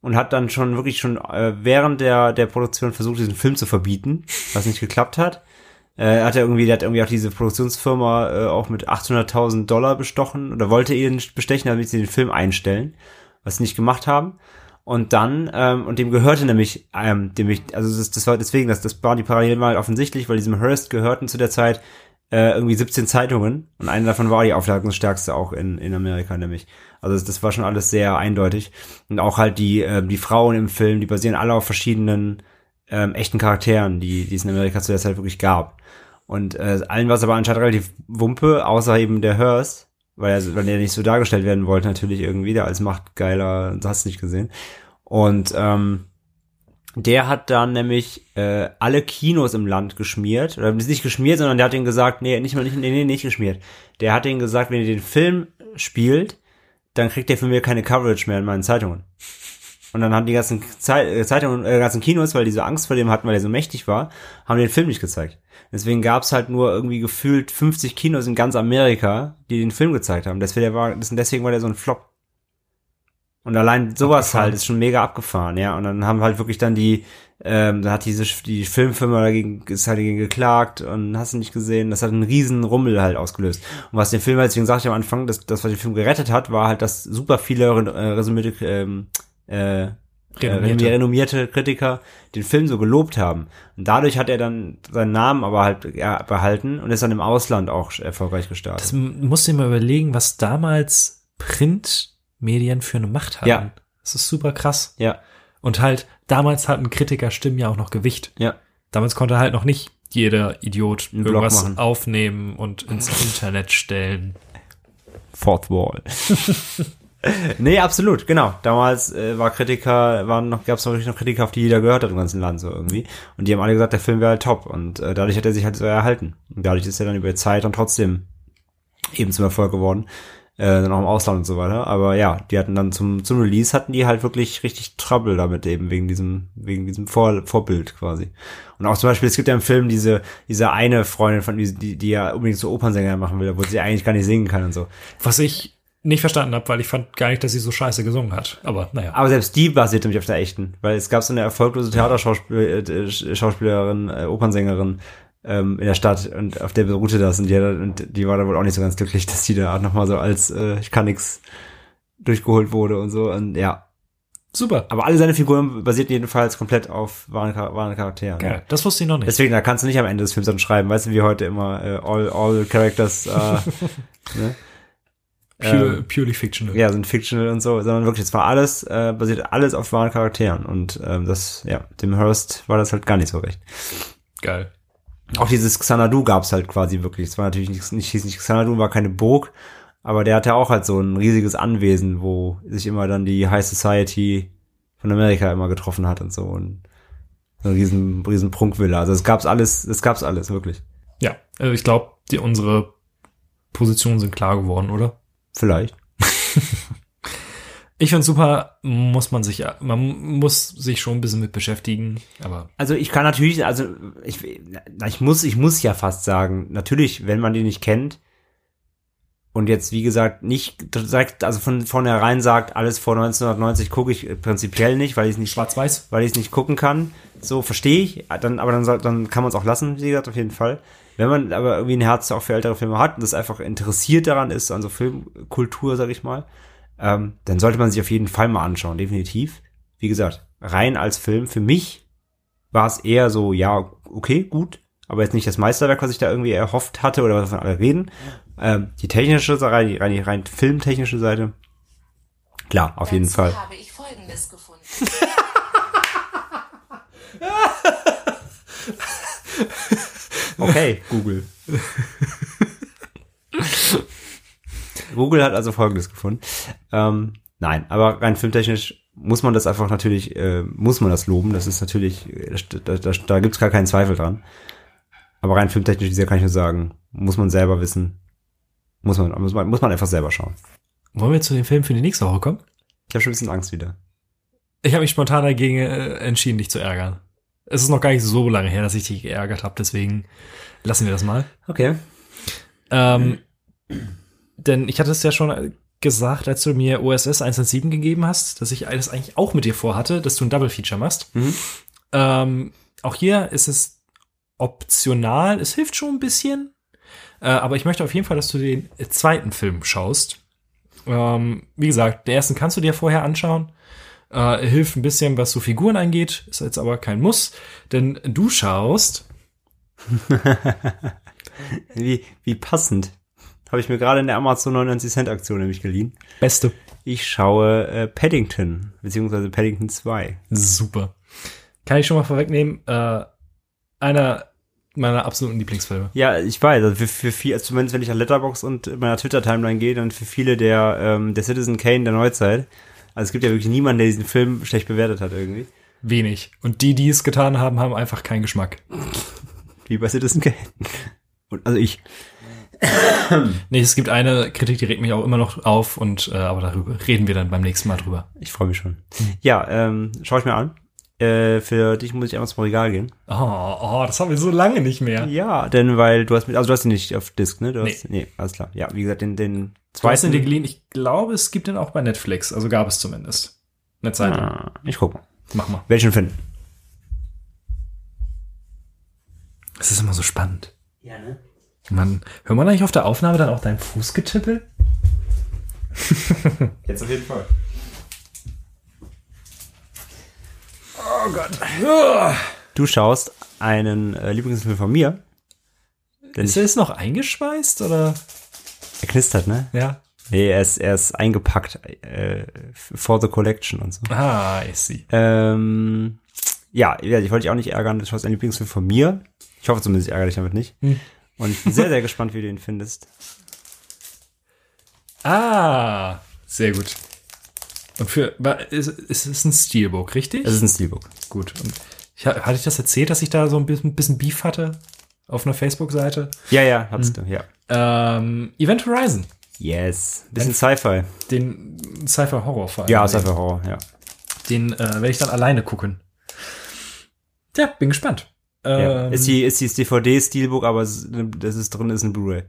Und hat dann schon wirklich schon äh, während der, der Produktion versucht, diesen Film zu verbieten, was nicht geklappt hat. Äh, hat er irgendwie, der hat irgendwie auch diese Produktionsfirma äh, auch mit 800.000 Dollar bestochen oder wollte ihn bestechen, damit sie den Film einstellen, was sie nicht gemacht haben. Und dann, ähm, und dem gehörte nämlich, ähm, dem ich, also das, das war deswegen, das, das waren die Parallelen mal offensichtlich, weil diesem Hearst gehörten zu der Zeit äh, irgendwie 17 Zeitungen und eine davon war die auflagensstärkste auch in, in Amerika nämlich. Also das, das war schon alles sehr eindeutig. Und auch halt die, äh, die Frauen im Film, die basieren alle auf verschiedenen ähm, echten Charakteren, die, die es in Amerika zu der Zeit wirklich gab. Und äh, allen war es aber anscheinend relativ wumpe, außer eben der Hearst, weil er, weil er nicht so dargestellt werden wollte, natürlich irgendwie, der als machtgeiler, das hast du nicht gesehen. Und ähm, der hat dann nämlich äh, alle Kinos im Land geschmiert. Oder nicht geschmiert, sondern der hat ihnen gesagt, nee, nicht mal nicht, nee, nee, nicht geschmiert. Der hat ihnen gesagt, wenn ihr den Film spielt, dann kriegt der für mir keine Coverage mehr in meinen Zeitungen. Und dann haben die ganzen äh, Zeitungen, äh, ganzen Kinos, weil die so Angst vor dem hatten, weil er so mächtig war, haben den Film nicht gezeigt. Deswegen gab's halt nur irgendwie gefühlt 50 Kinos in ganz Amerika, die den Film gezeigt haben. Deswegen war, deswegen war der so ein Flop. Und allein sowas Abgefahren. halt ist schon mega abgefahren, ja. Und dann haben halt wirklich dann die, ähm, da hat diese die Filmfirma dagegen ist halt dagegen geklagt und hast du nicht gesehen, das hat einen riesen Rummel halt ausgelöst. Und was den Film halt, deswegen sagte ich am Anfang, dass das, was den Film gerettet hat, war halt, dass super viele äh, resümierte, ähm, äh, Renommierte. äh, renommierte Kritiker den Film so gelobt haben. Und dadurch hat er dann seinen Namen aber halt ja, behalten und ist dann im Ausland auch erfolgreich gestartet. Das musst du dir mal überlegen, was damals Printmedien für eine Macht hatten. Ja. Das ist super krass. ja, Und halt, damals hatten Kritikerstimmen ja auch noch Gewicht. ja. Damals konnte halt noch nicht jeder Idiot Einen irgendwas aufnehmen und ins Internet stellen. Fourth Wall. nee, absolut, genau. Damals äh, war Kritiker, waren noch, gab es wirklich noch Kritiker, auf die jeder gehört hat im ganzen Land so irgendwie. Und die haben alle gesagt, der Film wäre halt top. Und äh, dadurch hat er sich halt so erhalten. Und dadurch ist er dann über Zeit dann trotzdem eben zum Erfolg geworden. Äh, dann auch im Ausland und so weiter. Aber ja, die hatten dann zum, zum Release hatten die halt wirklich richtig Trouble damit eben, wegen diesem, wegen diesem Vor Vorbild quasi. Und auch zum Beispiel, es gibt ja im Film diese, diese eine Freundin von, die, die ja unbedingt so Opernsängerin machen will, obwohl sie eigentlich gar nicht singen kann und so. Was ich nicht verstanden habe, weil ich fand gar nicht, dass sie so scheiße gesungen hat. Aber naja. Aber selbst die basiert nämlich auf der echten, weil es gab so eine erfolglose Theaterschauspielerin, äh, Schauspielerin, äh, Opernsängerin ähm, in der Stadt und auf der beruhte das und die, hat, und die war da wohl auch nicht so ganz glücklich, dass die da nochmal so als äh, ich kann nix durchgeholt wurde und so und ja. Super. Aber alle seine Figuren basierten jedenfalls komplett auf wahren, wahren Charakteren. Geil. Das wusste ich noch nicht. Deswegen, da kannst du nicht am Ende des Films dann schreiben, weißt du, wie heute immer äh, all, all characters äh, ne? Pure, ähm, purely fictional. ja, sind fictional und so, sondern wirklich, es war alles, äh, basiert alles auf wahren Charakteren. Und ähm, das, ja, dem Hearst war das halt gar nicht so recht. Geil. Auch dieses Xanadu gab's halt quasi wirklich. Es war natürlich nicht, nicht, hieß nicht Xanadu, war keine Burg, aber der hatte auch halt so ein riesiges Anwesen, wo sich immer dann die High Society von Amerika immer getroffen hat und so. Und so eine riesen, riesen Prunkvilla. Also es gab's alles, es gab's alles, wirklich. Ja, also ich glaube, die unsere Positionen sind klar geworden, oder? Vielleicht. Ich finde super, muss man sich, man muss sich schon ein bisschen mit beschäftigen, aber Also ich kann natürlich, also ich, ich muss, ich muss ja fast sagen, natürlich, wenn man den nicht kennt und jetzt wie gesagt nicht direkt, also von vornherein sagt, alles vor 1990 gucke ich prinzipiell nicht, weil ich es nicht, schwarz-weiß. weil ich es nicht gucken kann. So verstehe ich, dann, aber dann, dann kann man es auch lassen, wie gesagt, auf jeden Fall. Wenn man aber irgendwie ein Herz auch für ältere Filme hat und das einfach interessiert daran ist, an so Filmkultur, sag ich mal, ähm, dann sollte man sich auf jeden Fall mal anschauen, definitiv. Wie gesagt, rein als Film, für mich war es eher so, ja, okay, gut, aber jetzt nicht das Meisterwerk, was ich da irgendwie erhofft hatte oder wovon alle reden. Ähm, die technische, rein, die rein, rein filmtechnische Seite. Klar, auf jeden Dazu Fall. habe ich Folgendes gefunden. Okay, Google. Google hat also Folgendes gefunden. Ähm, nein, aber rein filmtechnisch muss man das einfach natürlich, äh, muss man das loben. Das ist natürlich, äh, da, da, da gibt's gar keinen Zweifel dran. Aber rein filmtechnisch, wie gesagt, kann ich nur sagen, muss man selber wissen. Muss man, muss man, muss man einfach selber schauen. Wollen wir zu dem Film für die nächste Woche kommen? Ich habe schon ein bisschen Angst wieder. Ich habe mich spontan dagegen äh, entschieden, dich zu ärgern. Es ist noch gar nicht so lange her, dass ich dich geärgert habe, deswegen lassen wir das mal. Okay. Ähm, denn ich hatte es ja schon gesagt, als du mir OSS 117 gegeben hast, dass ich das eigentlich auch mit dir vorhatte, dass du ein Double Feature machst. Mhm. Ähm, auch hier ist es optional, es hilft schon ein bisschen, äh, aber ich möchte auf jeden Fall, dass du den zweiten Film schaust. Ähm, wie gesagt, den ersten kannst du dir vorher anschauen. Äh, hilft ein bisschen, was so Figuren angeht, ist jetzt aber kein Muss, denn du schaust Wie, wie passend. Habe ich mir gerade in der Amazon 99 Cent Aktion nämlich geliehen. Beste. Ich schaue äh, Paddington, beziehungsweise Paddington 2. Super. Kann ich schon mal vorwegnehmen, äh, einer meiner absoluten Lieblingsfilme. Ja, ich weiß, also für, für viel, also zumindest wenn ich an Letterbox und in meiner Twitter-Timeline gehe, dann für viele der, ähm, der Citizen Kane der Neuzeit. Also es gibt ja wirklich niemanden, der diesen Film schlecht bewertet hat irgendwie. Wenig. Und die, die es getan haben, haben einfach keinen Geschmack. Wie bei Citizen Kane. Und, also ich. Nee, es gibt eine Kritik, die regt mich auch immer noch auf und äh, aber darüber reden wir dann beim nächsten Mal drüber. Ich freue mich schon. Ja, ähm, schau ich mir an. Äh, für dich muss ich einmal zum Regal gehen. Oh, oh, das haben wir so lange nicht mehr. Ja, denn weil du hast mit, also du hast ihn nicht auf Disc, ne? Du Nee. hast, nee, alles klar. Ja, wie gesagt, den, den Du hast ihn dir zweiten. geliehen. Ich glaube, es gibt den auch bei Netflix. Also gab es zumindest. Eine Zeit lang. Ah, ich guck mal. Mach mal. Welchen finden? Es ist immer so spannend. Ja, ne? Man, hört man eigentlich auf der Aufnahme dann auch dein Fußgetippel? Jetzt auf jeden Fall. Oh Gott. Du schaust einen äh, Lieblingsfilm von mir. Denn Ist er jetzt noch eingeschweißt oder? er knistert, ne? Ja. Nee, er ist, er ist eingepackt äh, for the collection und so. Ah, ich sehe. Ähm, ja, ja, ich wollte dich auch nicht ärgern. Du schaust einen Lieblingsfilm von mir. Ich hoffe zumindest, ich ärgere dich damit nicht. Hm. Und ich bin sehr, sehr gespannt, wie du ihn findest. Ah, sehr gut. Und für, ist, ist es ein Steelbook, richtig? Es ist ein Steelbook. gut. Und ich, ha- hatte ich das erzählt, dass ich da so ein bisschen, bisschen Beef hatte? Auf einer Facebook-Seite? Ja, ja, hattest Hm. du, ja. Ähm, Event Horizon. Yes. Bisschen Sci-Fi. Den Sci-Fi-Horror-Fall. Ja, Sci-Fi Horror, ja. Den äh, werde ich dann alleine gucken. Ja, bin gespannt. ja. Ähm, Ist die, ist die DVD Steelbook, aber das ist drin, ist ein Blu-ray.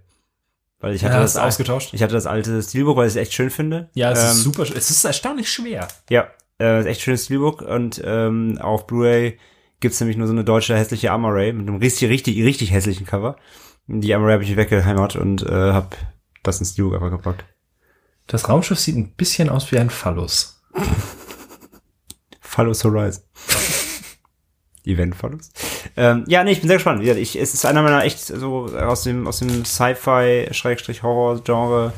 Weil ich hatte Ja, das ausgetauscht? Ich hatte das alte Steelbook, weil ich es echt schön finde. ja, es ähm, ist super. Es ist erstaunlich schwer. Ja, äh, ist echt schönes Steelbook und ähm, auf Blu-ray gibt's nämlich nur so eine deutsche hässliche Amaray mit einem richtig, richtig, richtig hässlichen Cover. Die Amaray habe ich weggeheimert und äh, habe das ins Steelbook einfach gepackt. Das Raumschiff sieht ein bisschen aus wie ein Phallus. Phallus Horizon. Event Phallus. Ähm, ja, nee, ich bin sehr gespannt. Ich, es ist einer meiner echt so aus dem, aus dem Sci-Fi-Horror-Genre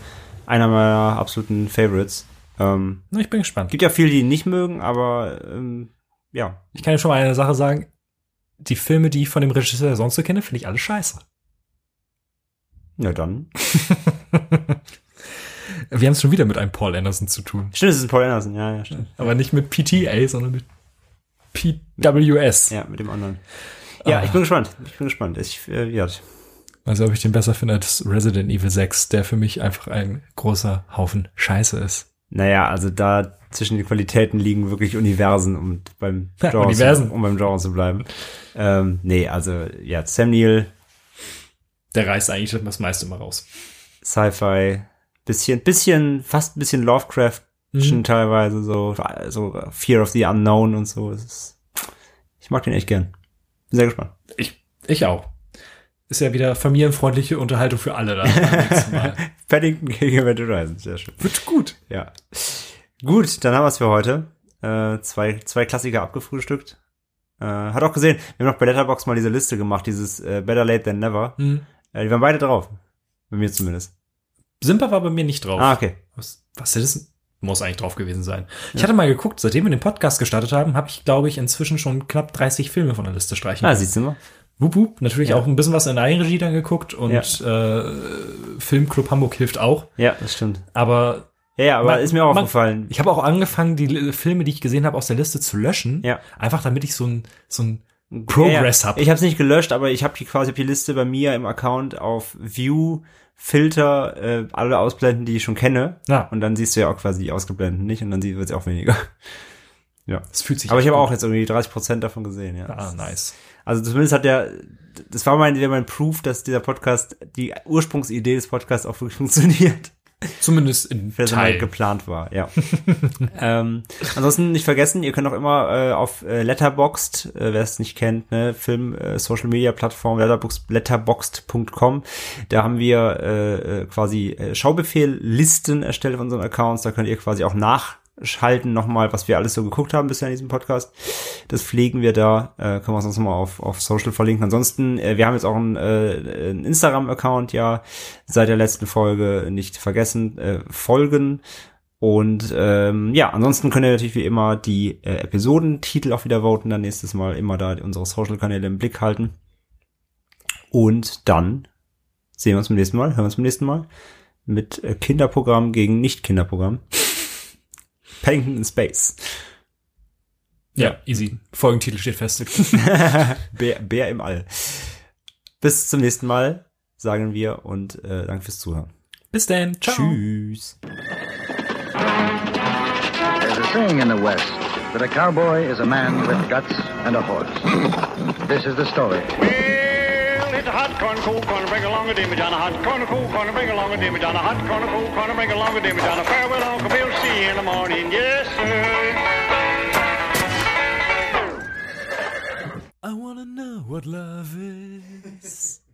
einer meiner absoluten Favorites. Ähm, Na, ich bin gespannt. gibt ja viele, die ihn nicht mögen, aber ähm, ja, Ich kann dir schon mal eine Sache sagen. Die Filme, die ich von dem Regisseur sonst so kenne, finde ich alle scheiße. ja dann. Wir haben es schon wieder mit einem Paul Anderson zu tun. Stimmt, es ist ein Paul Anderson, ja, ja, stimmt. Aber nicht mit PTA, sondern mit PWS. Ja, mit dem anderen. Ja, Ah. ich bin gespannt. Ich bin gespannt. Ich, äh, ja. Also ob ich den besser finde als Resident Evil 6, der für mich einfach ein großer Haufen Scheiße ist. Naja, also da zwischen den Qualitäten liegen wirklich Universen, um beim Ja, Genre, Universen. Zu, um beim Genre zu bleiben. Ähm, nee, also ja, Sam Neill, Der reißt eigentlich das meiste immer raus. Sci-Fi, bisschen, bisschen, fast ein bisschen Lovecraft Mhm. teilweise, so, so Fear of the Unknown und so. Ist, ich mag den echt gern. Bin sehr gespannt. Ich, ich auch. Ist ja wieder familienfreundliche Unterhaltung für alle da. Paddington gegen Event Horizon, sehr schön. Wird gut. Ja. Gut, dann haben wir es für heute. Äh, zwei, zwei Klassiker abgefrühstückt. Äh, hat auch gesehen, wir haben noch bei Letterbox mal diese Liste gemacht, dieses äh, Better Late Than Never. Hm. Äh, die waren beide drauf. Bei mir zumindest. Simba war bei mir nicht drauf. Ah, okay. Was, was ist das? Muss eigentlich drauf gewesen sein. Ich hatte mal geguckt, seitdem wir den Podcast gestartet haben, habe ich, glaube ich, inzwischen schon knapp 30 Filme von der Liste streichen Ah, siehst du mal. Wup, wup. Natürlich Ja. auch ein bisschen was in der Eigenregie dann geguckt und Ja. äh, Filmclub Hamburg hilft auch. Ja, das stimmt. Aber Ja, ja, aber Man- ist mir auch man- aufgefallen. ich habe auch angefangen, die Filme, die ich gesehen habe, aus der Liste zu löschen. Ja. Einfach damit ich so ein, so ein Progress ja, ja. hab. Ich habe es nicht gelöscht, aber ich habe die quasi hab die Liste bei mir im Account auf View, Filter, äh, alle ausblenden, die ich schon kenne. Ja. Und dann siehst du ja auch quasi die ausgeblendeten nicht und dann wird es auch weniger. Es fühlt sich Aber ich habe auch jetzt irgendwie 30 Prozent davon gesehen, ja. Ah, nice. Also zumindest hat der, das war mein, mein Proof, dass dieser Podcast, die Ursprungsidee des Podcasts auch wirklich funktioniert. Zumindest in Wer so mal Teil. geplant war, ja. ähm, ansonsten nicht vergessen, ihr könnt auch immer äh, auf äh, Letterboxd, äh, wer es nicht kennt, ne, Film, äh, Social Media Plattform, Letterboxd, letterboxd.com, da haben wir äh, äh, quasi äh, Schaubefehl-Listen erstellt auf unseren Accounts, da könnt ihr quasi auch nachschalten nochmal, was wir alles so geguckt haben bisher in diesem Podcast. Das pflegen wir da, äh, können wir uns sonst mal auf, auf Social verlinken. Ansonsten, äh, wir haben jetzt auch einen, äh, einen Instagram-Account, ja, seit der letzten Folge nicht vergessen, äh, folgen. Und ähm, ja, ansonsten könnt ihr natürlich wie immer die äh, Episodentitel auch wieder voten, dann nächstes Mal immer da unsere Social-Kanäle im Blick halten. Und dann sehen wir uns beim nächsten Mal, hören wir uns beim nächsten Mal mit äh, Kinderprogramm gegen Nicht-Kinderprogramm. Paddington in Space. Ja, easy. Folgentitel steht fest. Bär, Bär im All. Bis zum nächsten Mal, sagen wir und äh, danke fürs Zuhören. Bis dann. Ciao. Tschüss. There's a saying in the West that a cowboy is a man with guts and a horse. This is the story. Well, it's a hot corn, cool corn, bring along a dimmy down, a hot corn, cool corn, bring along a dimmy down, a hot corn, cool corn, bring along a dimmy down, a farewell, Uncle Bill, see you in the morning, yes, sir. I wanna know what love is.